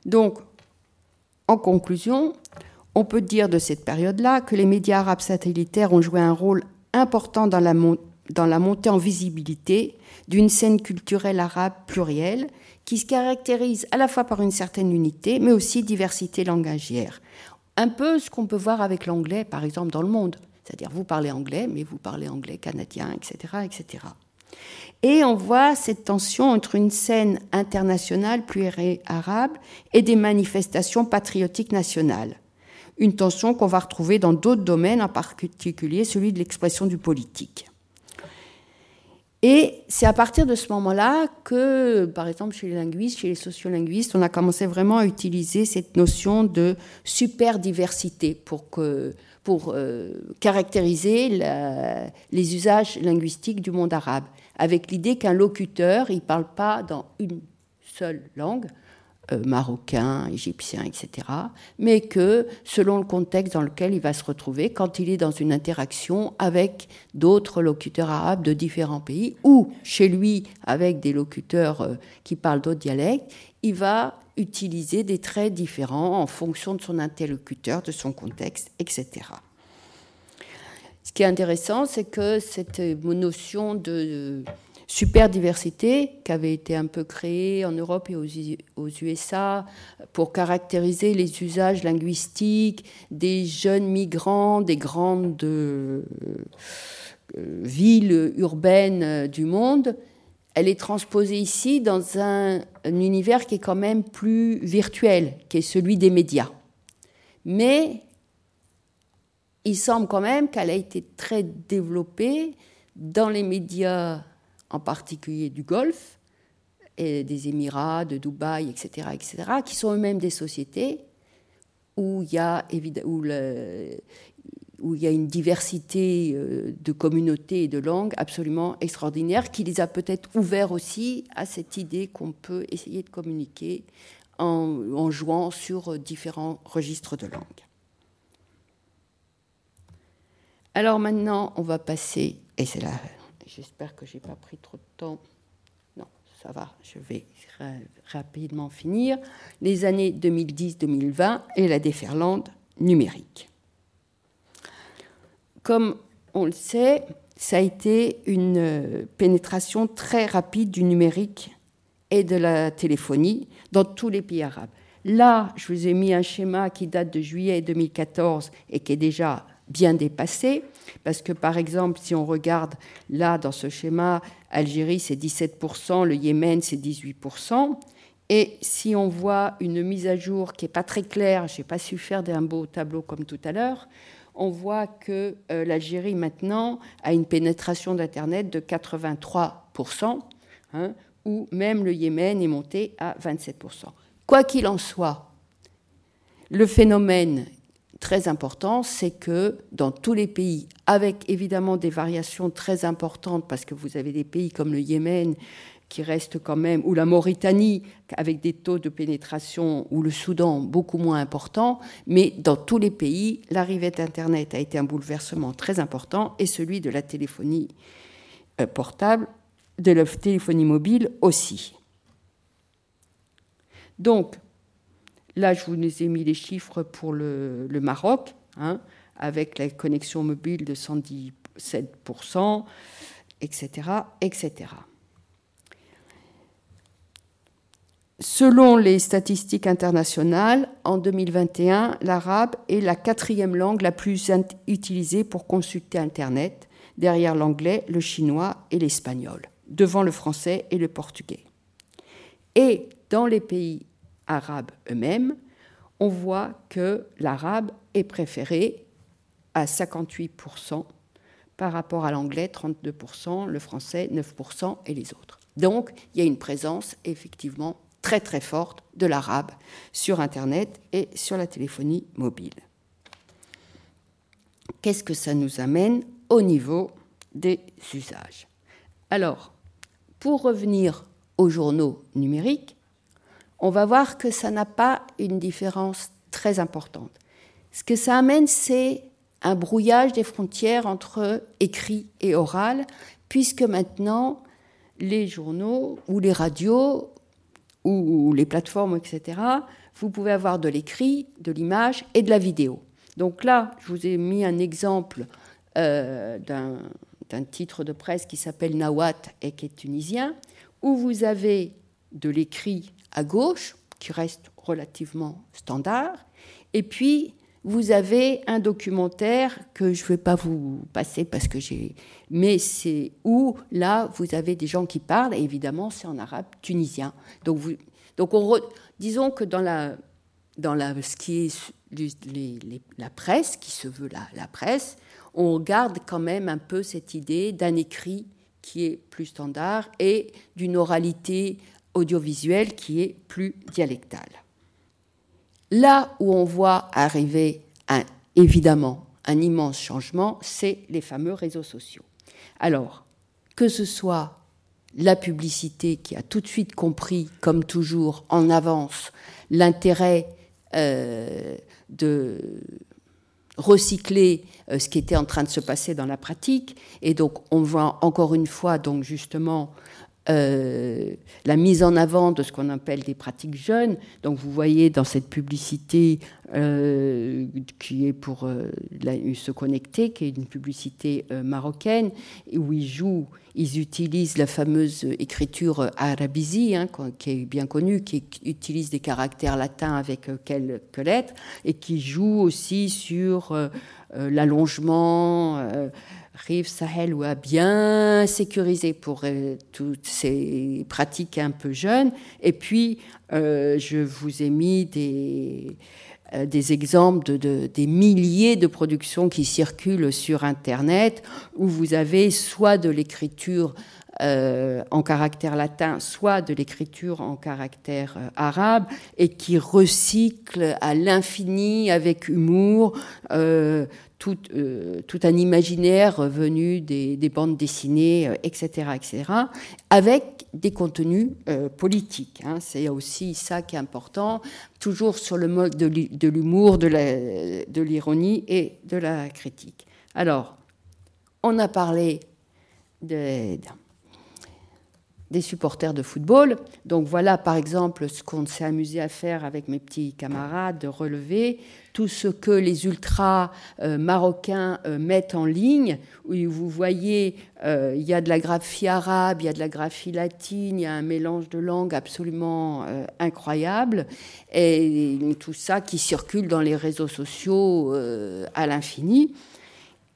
Donc, en conclusion, on peut dire de cette période-là que les médias arabes satellitaires ont joué un rôle important dans la, montée en visibilité d'une scène culturelle arabe plurielle qui se caractérise à la fois par une certaine unité, mais aussi diversité langagière. Un peu ce qu'on peut voir avec l'anglais, par exemple, dans le monde. C'est-à-dire, vous parlez anglais, mais vous parlez anglais canadien, etc., etc. Et on voit cette tension entre une scène internationale pluriarabe et des manifestations patriotiques nationales une tension qu'on va retrouver dans d'autres domaines, en particulier celui de l'expression du politique. Et c'est à partir de ce moment-là que, par exemple, chez les linguistes, chez les sociolinguistes, on a commencé vraiment à utiliser cette notion de superdiversité pour, pour euh, caractériser les usages linguistiques du monde arabe, avec l'idée qu'un locuteur, il ne parle pas dans une seule langue, euh, marocain, égyptien, etc. Mais que selon le contexte dans lequel il va se retrouver, quand il est dans une interaction avec d'autres locuteurs arabes de différents pays, ou chez lui avec des locuteurs euh, qui parlent d'autres dialectes, il va utiliser des traits différents en fonction de son interlocuteur, de son contexte, etc. Ce qui est intéressant, c'est que cette notion de super diversité qui avait été un peu créée en Europe et aux, USA pour caractériser les usages linguistiques des jeunes migrants des grandes euh, villes urbaines du monde. Elle est transposée ici dans un, un univers qui est quand même plus virtuel, qui est celui des médias. Mais il semble quand même qu'elle a été très développée dans les médias en particulier du Golfe, des Émirats, de Dubaï, etc., etc., qui sont eux-mêmes des sociétés où il y a, une diversité euh, de communautés et de langues absolument extraordinaire, qui les a peut-être ouverts aussi à cette idée qu'on peut essayer de communiquer en, en, jouant sur différents registres de langue. Alors maintenant, on va passer, et c'est là J'espère que je n'ai pas pris trop de temps. Non, ça va, je vais rapidement finir. Les années 2010-2020 et la déferlante numérique. Comme on le sait, ça a été une euh, pénétration très rapide du numérique et de la téléphonie dans tous les pays arabes. Là, je vous ai mis un schéma qui date de juillet 2014 et qui est déjà bien dépassé. Parce que, par exemple, si on regarde là, dans ce schéma, Algérie, c'est 17%, le Yémen, c'est 18%. Et si on voit une mise à jour qui n'est pas très claire, je n'ai pas su faire un beau tableau comme tout à l'heure, on voit que euh, l'Algérie maintenant a une pénétration d'Internet de 83%, hein, ou même le Yémen est monté à 27%. Quoi qu'il en soit, le phénomène très important, c'est que dans tous les pays, avec évidemment des variations très importantes, parce que vous avez des pays comme le Yémen qui restent quand même, ou la Mauritanie avec des taux de pénétration, ou le Soudan beaucoup moins importants, mais dans tous les pays, l'arrivée d'Internet a été un bouleversement très important, et celui de la téléphonie euh, portable, de la téléphonie mobile aussi. Donc, Là, je vous ai mis les chiffres pour le, Maroc, hein, avec la connexion mobile de 117%, etc., etc. Selon les statistiques internationales, en 2021, l'arabe est la quatrième langue la plus utilisée pour consulter Internet, derrière l'anglais, le chinois et l'espagnol, devant le français et le portugais. Et dans les pays arabes eux-mêmes, on voit que l'arabe est préféré à 58% par rapport à l'anglais 32%, le français 9% et les autres. Donc il y a une présence effectivement très très forte de l'arabe sur Internet et sur la téléphonie mobile. Qu'est-ce que ça nous amène au niveau des usages? Alors, pour revenir aux journaux numériques, on va voir que ça n'a pas une différence très importante. Ce que ça amène, c'est un brouillage des frontières entre écrit et oral, puisque maintenant, les journaux ou les radios ou les plateformes, etc., vous pouvez avoir de l'écrit, de l'image et de la vidéo. Donc là, je vous ai mis un exemple euh, d'un titre de presse qui s'appelle Nawat et qui est tunisien, où vous avez de l'écrit à gauche, qui reste relativement standard, et puis vous avez un documentaire que je ne vais pas vous passer parce que j'ai. Mais c'est où, là, vous avez des gens qui parlent, et évidemment, c'est en arabe tunisien. Donc, vous... Donc on disons que dans la, dans la, ce qui est la presse, qui se veut la presse, on garde quand même un peu cette idée d'un écrit qui est plus standard et d'une oralité audiovisuel qui est plus dialectal. Là où on voit arriver évidemment un immense changement, c'est les fameux réseaux sociaux. Alors, que ce soit la publicité qui a tout de suite compris, comme toujours, en avance, l'intérêt euh, de recycler euh, ce qui était en train de se passer dans la pratique. Et donc, on voit encore une fois, donc justement, euh, la mise en avant de ce qu'on appelle des pratiques jeunes. Donc vous voyez dans cette publicité euh, qui est pour euh, se connecter, qui est une publicité marocaine, où ils jouent, ils utilisent la fameuse écriture arabisie, hein, qui est bien connue, qui utilise des caractères latins avec quelques lettres, et qui joue aussi sur l'allongement Rive Sahel a bien sécurisé pour euh, toutes ces pratiques un peu jeunes. Et puis, euh, je vous ai mis des, euh, exemples de, des milliers de productions qui circulent sur Internet, où vous avez soit de l'écriture en caractère latin, soit de l'écriture en caractère arabe, et qui recyclent à l'infini avec humour euh, tout, un imaginaire venu des, bandes dessinées, etc., euh, etc., avec des contenus euh, politiques. Hein. C'est aussi ça qui est important, toujours sur le mode de l'humour, de l'ironie et de la critique. Alors, on a parlé de, des supporters de football. Donc voilà par exemple ce qu'on s'est amusé à faire avec mes petits camarades, de relever tout ce que les ultras euh, marocains euh, mettent en ligne, où vous voyez, euh, il y a de la graphie arabe, il y a de la graphie latine, il y a un mélange de langues absolument incroyable, et tout ça qui circule dans les réseaux sociaux à l'infini.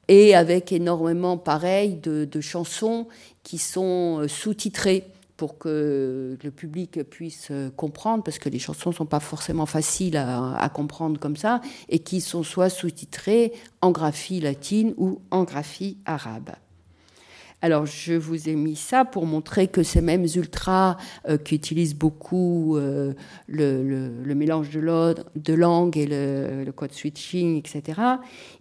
Et avec énormément, pareil, de chansons qui sont sous-titrées pour que le public puisse euh, comprendre, parce que les chansons ne sont pas forcément faciles à, comprendre comme ça, et qui sont soit sous-titrées en graphie latine ou en graphie arabe. Alors, je vous ai mis ça pour montrer que ces mêmes ultras euh, qui utilisent beaucoup euh, le, mélange de, de langue et le, code switching, etc.,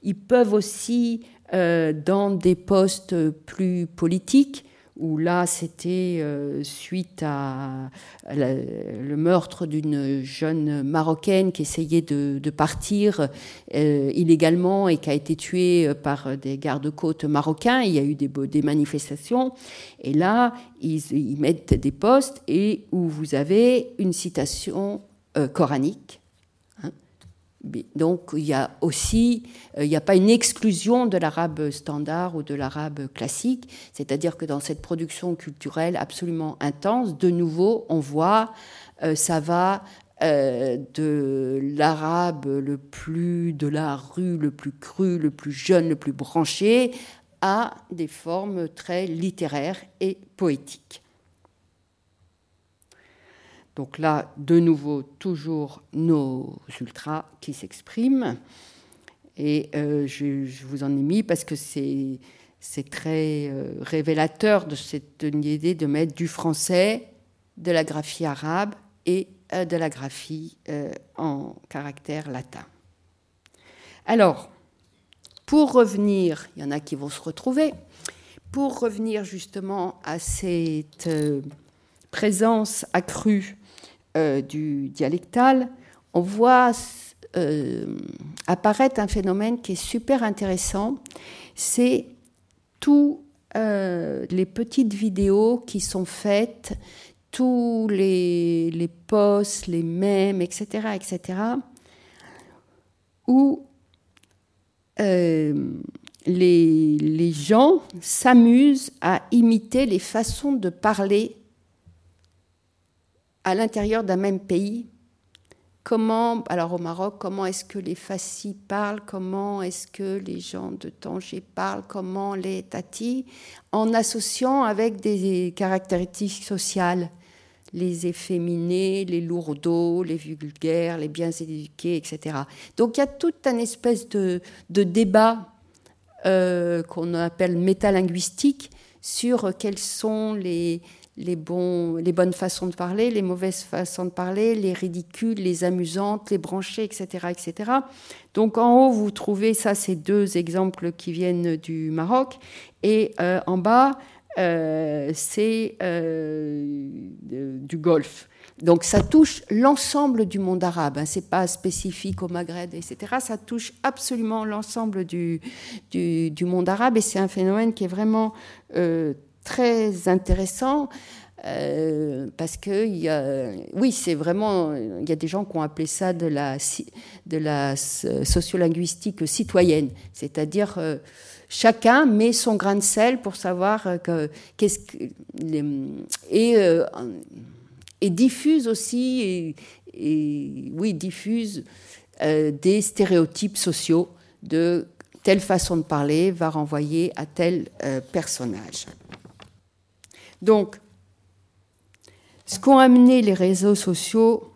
ils peuvent aussi, dans des postes plus politiques, où là, c'était euh, suite à, le meurtre d'une jeune Marocaine qui essayait de, partir euh, illégalement et qui a été tuée par des gardes-côtes marocains. Il y a eu des, manifestations. Et là, ils, mettent des postes et où vous avez une citation euh, coranique donc il y a aussi, euh, il n'y a pas une exclusion de l'arabe standard ou de l'arabe classique, c'est-à-dire que dans cette production culturelle absolument intense, de nouveau, on voit, euh, ça va euh, de l'arabe le plus de la rue, le plus cru, le plus jeune, le plus branché, à des formes très littéraires et poétiques. Donc là, de nouveau, toujours nos ultras qui s'expriment. Et euh, je, vous en ai mis parce que c'est, très euh, révélateur de cette idée de mettre du français, de la graphie arabe et euh, de la graphie en caractère latin. Alors, pour revenir, il y en a qui vont se retrouver, pour revenir justement à cette présence accrue euh, du dialectal, on voit euh, apparaître un phénomène qui est super intéressant, c'est tous euh, les petites vidéos qui sont faites, tous les, posts, les mèmes, etc., etc., où les gens s'amusent à imiter les façons de parler à l'intérieur d'un même pays. Comment, alors au Maroc, comment est-ce que les Fassis parlent, comment est-ce que les gens de Tanger parlent, comment les Tati, en associant avec des caractéristiques sociales, les efféminés, les lourdeaux, les vulgaires, les bien éduqués, etc. Donc il y a tout un espèce de, débat euh, qu'on appelle métalinguistique sur quels sont les, les, les bonnes façons de parler, les mauvaises façons de parler, les ridicules, les amusantes, les branchées, etc. etc. Donc en haut, vous trouvez ça, ces deux exemples qui viennent du Maroc. Et euh, en bas, c'est du Golfe. Donc ça touche l'ensemble du monde arabe, hein. ce n'est pas spécifique au Maghreb, etc. Ça touche absolument l'ensemble du, du, monde arabe et c'est un phénomène qui est vraiment euh, très intéressant. Euh, parce que y a, oui, c'est vraiment, il y a des gens qui ont appelé ça de la, sociolinguistique citoyenne, c'est-à-dire euh, chacun met son grain de sel pour savoir que, qu'est-ce que, et diffuse aussi, et, oui, diffuse euh, des stéréotypes sociaux de telle façon de parler va renvoyer à tel euh, personnage. Donc, ce qu'ont amené les réseaux sociaux,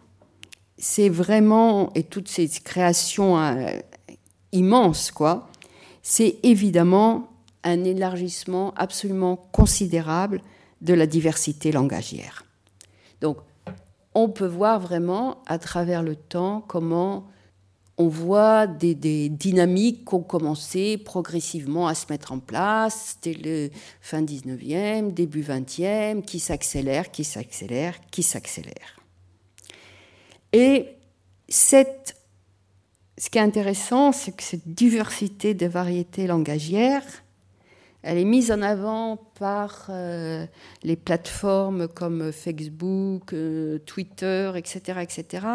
c'est vraiment, et toutes ces créations euh, immenses, quoi, c'est évidemment un élargissement absolument considérable de la diversité langagière. Donc, on peut voir vraiment à travers le temps comment on voit des, dynamiques qui ont commencé progressivement à se mettre en place dès le fin 19e, début 20e, qui s'accélèrent, qui s'accélèrent, qui s'accélèrent. Et ce qui est intéressant, c'est que cette diversité de variétés langagières, elle est mise en avant par euh, les plateformes comme Facebook, euh, Twitter, etc., etc.,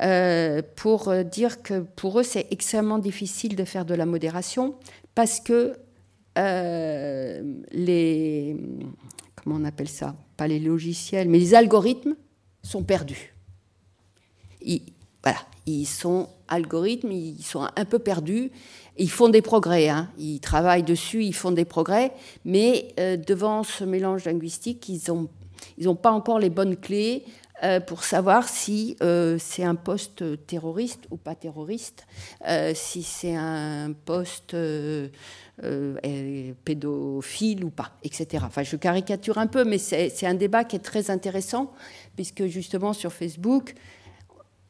euh, pour dire que pour eux, c'est extrêmement difficile de faire de la modération parce que les... Comment on appelle ça? Pas les logiciels, mais les algorithmes sont perdus. voilà, ils sont algorithmes, ils sont un peu perdus ils font des progrès, hein. ils travaillent dessus, ils font des progrès, mais euh, devant ce mélange linguistique, ils n'ont ils ont pas encore les bonnes clés euh, pour savoir si euh, c'est un poste terroriste ou pas terroriste, si c'est un poste pédophile ou pas, etc. Enfin, je caricature un peu, mais c'est un débat qui est très intéressant, puisque justement sur Facebook,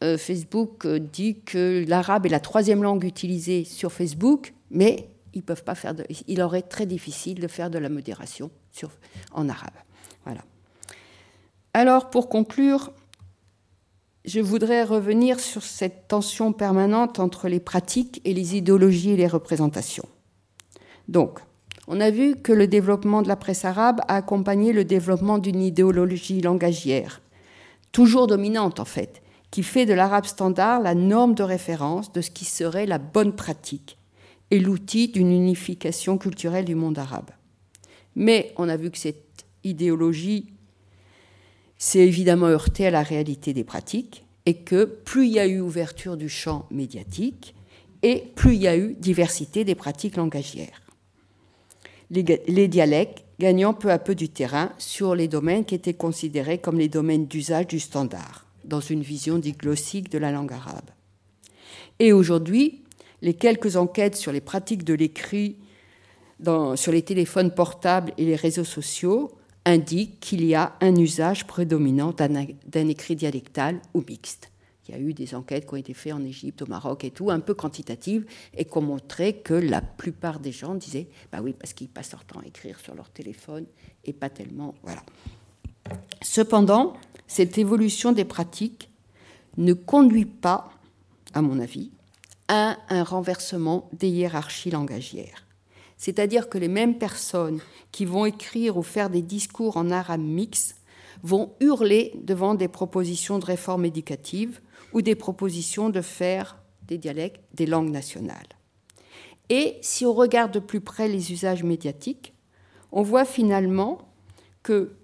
euh, Facebook euh, dit que l'arabe est la troisième langue utilisée sur Facebook, mais ils peuvent pas faire il aurait très difficile de faire de la modération sur, en arabe. Voilà. Alors, pour conclure, je voudrais revenir sur cette tension permanente entre les pratiques et les idéologies et les représentations. Donc, on a vu que le développement de la presse arabe a accompagné le développement d'une idéologie langagière, toujours dominante en fait, qui fait de l'arabe standard la norme de référence de ce qui serait la bonne pratique et l'outil d'une unification culturelle du monde arabe. Mais on a vu que cette idéologie s'est évidemment heurtée à la réalité des pratiques et que plus il y a eu ouverture du champ médiatique et plus il y a eu diversité des pratiques langagières. Les, dialectes gagnant peu à peu du terrain sur les domaines qui étaient considérés comme les domaines d'usage du standard dans une vision diglossique de la langue arabe. Et aujourd'hui, les quelques enquêtes sur les pratiques de l'écrit sur les téléphones portables et les réseaux sociaux indiquent qu'il y a un usage prédominant d'un écrit dialectal ou mixte. Il y a eu des enquêtes qui ont été faites en Égypte, au Maroc et tout, un peu quantitatives, et qui ont montré que la plupart des gens disaient Bah oui, parce qu'ils passent leur temps à écrire sur leur téléphone et pas tellement. Voilà. Cependant, cette évolution des pratiques ne conduit pas, à mon avis, à un renversement des hiérarchies langagières. C'est-à-dire que les mêmes personnes qui vont écrire ou faire des discours en arabe mix vont hurler devant des propositions de réforme éducative ou des propositions de faire des dialectes des langues nationales. Et si on regarde de plus près les usages médiatiques, on voit finalement que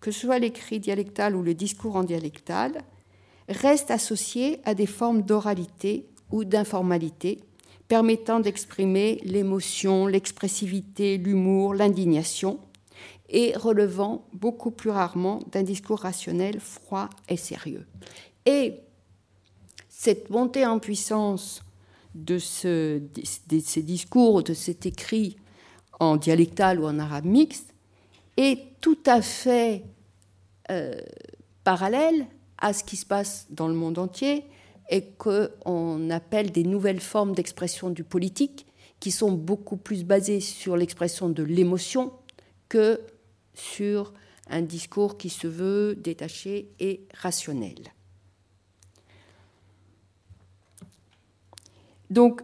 que ce soit l'écrit dialectal ou le discours en dialectal, reste associé à des formes d'oralité ou d'informalité permettant d'exprimer l'émotion, l'expressivité, l'humour, l'indignation, et relevant beaucoup plus rarement d'un discours rationnel, froid et sérieux. Et cette montée en puissance de, ce, de ces discours, de cet écrit en dialectal ou en arabe mixte, est tout à fait euh, parallèle à ce qui se passe dans le monde entier et qu'on appelle des nouvelles formes d'expression du politique qui sont beaucoup plus basées sur l'expression de l'émotion que sur un discours qui se veut détaché et rationnel. Donc,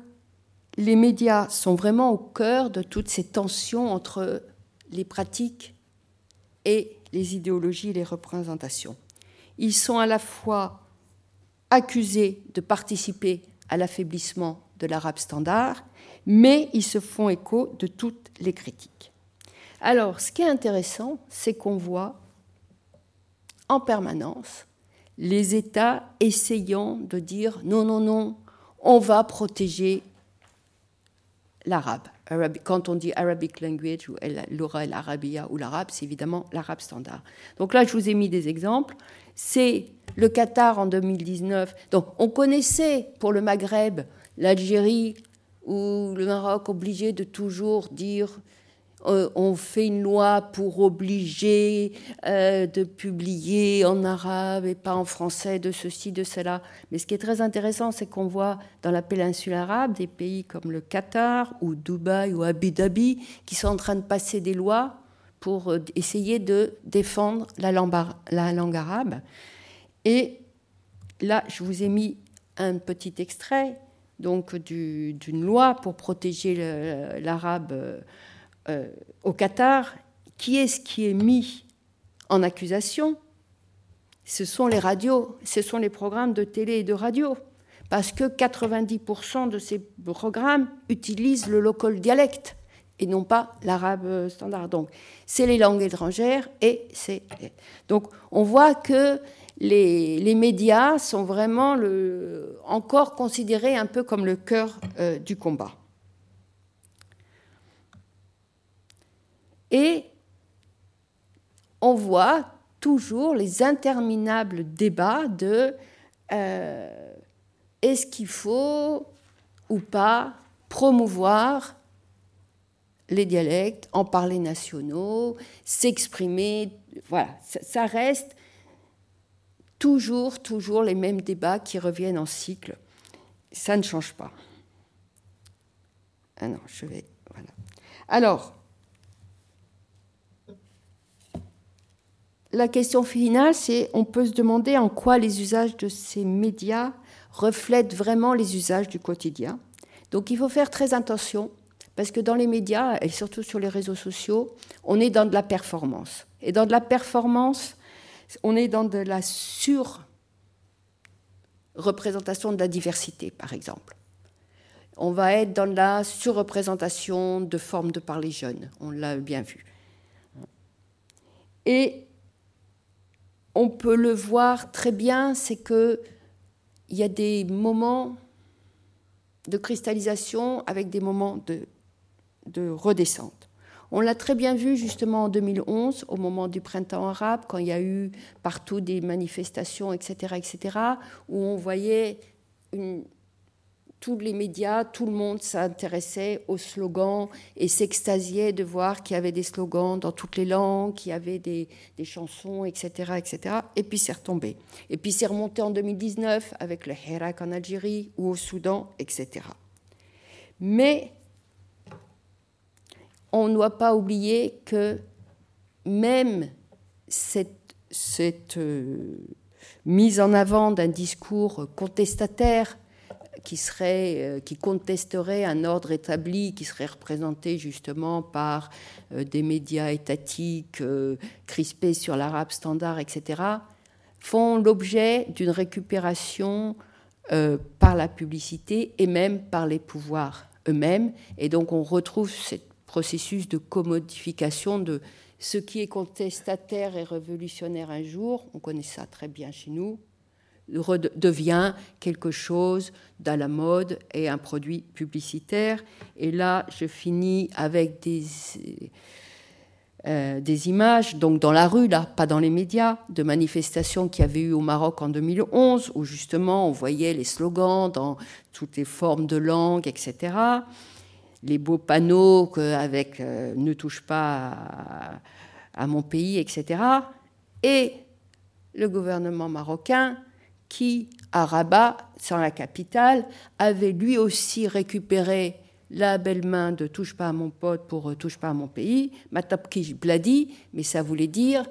les médias sont vraiment au cœur de toutes ces tensions entre les pratiques et les idéologies et les représentations. Ils sont à la fois accusés de participer à l'affaiblissement de l'arabe standard, mais ils se font écho de toutes les critiques. Alors, ce qui est intéressant, c'est qu'on voit en permanence les États essayant de dire non, non, non, on va protéger l'arabe. Quand on dit Arabic language ou l'oral arabia ou l'arabe, c'est évidemment l'arabe standard. Donc là, je vous ai mis des exemples. C'est le Qatar en 2019. Donc on connaissait pour le Maghreb l'Algérie ou le Maroc obligé de toujours dire euh, on fait une loi pour obliger euh, de publier en arabe et pas en français, de ceci, de cela. Mais ce qui est très intéressant, c'est qu'on voit dans la péninsule arabe des pays comme le Qatar ou Dubaï ou Abu Dhabi qui sont en train de passer des lois pour euh, essayer de défendre la langue, arabe. Et là, je vous ai mis un petit extrait donc d'une loi pour protéger l'arabe euh, au Qatar, qui est-ce qui est mis en accusation? Ce sont les radios, ce sont les programmes de télé et de radio, parce que 90% de ces programmes utilisent le local dialecte et non pas l'arabe standard. Donc, c'est les langues étrangères et c'est. Donc, on voit que les, médias sont vraiment encore considérés un peu comme le cœur euh, du combat. Et on voit toujours les interminables débats de euh, est-ce qu'il faut ou pas promouvoir les dialectes, en parler nationaux, s'exprimer. Voilà, ça, reste toujours, toujours les mêmes débats qui reviennent en cycle. Ça ne change pas. Ah non, je vais. Voilà. Alors, la question finale, c'est on peut se demander en quoi les usages de ces médias reflètent vraiment les usages du quotidien. Donc il faut faire très attention parce que dans les médias et surtout sur les réseaux sociaux, on est dans de la performance. Et dans de la performance, on est dans de la surreprésentation de la diversité, par exemple. On va être dans la surreprésentation de formes de parler jeunes, on l'a bien vu. Et on peut le voir très bien, c'est qu'il y a des moments de cristallisation avec des moments de, de redescente. On l'a très bien vu justement en 2011, au moment du printemps arabe, quand il y a eu partout des manifestations, etc., etc., où on voyait une, tous les médias, tout le monde s'intéressait aux slogans et s'extasiait de voir qu'il y avait des slogans dans toutes les langues, qu'il y avait des, chansons, etc., etc. Et puis c'est retombé. Et puis c'est remonté en 2019 avec le Hirak en Algérie ou au Soudan, etc. Mais on ne doit pas oublier que même cette, euh, mise en avant d'un discours contestataire qui, serait, euh, qui contesterait un ordre établi qui serait représenté justement par euh, des médias étatiques euh, crispés sur l'arabe standard, etc., font l'objet d'une récupération par la publicité et même par les pouvoirs eux-mêmes. Et donc on retrouve ce processus de commodification de ce qui est contestataire et révolutionnaire un jour, on connaît ça très bien chez nous, devient quelque chose d'à la mode et un produit publicitaire. Et là, je finis avec des, euh, des images, donc dans la rue, là, pas dans les médias, de manifestations qu'il y avait eu au Maroc en 2011, où justement on voyait les slogans dans toutes les formes de langue, etc. Les beaux panneaux avec euh, ne touche pas à mon pays, etc. Et le gouvernement marocain qui, à Rabat, sans la capitale, avait lui aussi récupéré la belle main de touche pas à mon pote pour euh, touche pas à mon pays, ma qui bladi, mais ça voulait dire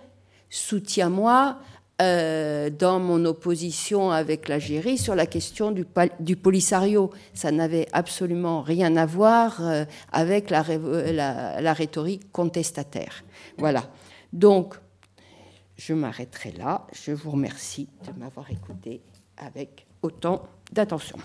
soutiens-moi euh, dans mon opposition avec l'Algérie sur la question du, du Polisario. Ça n'avait absolument rien à voir euh, avec la, la, la, rhétorique contestataire. Voilà. Donc, je m'arrêterai là. Je vous remercie de m'avoir écouté avec autant d'attention.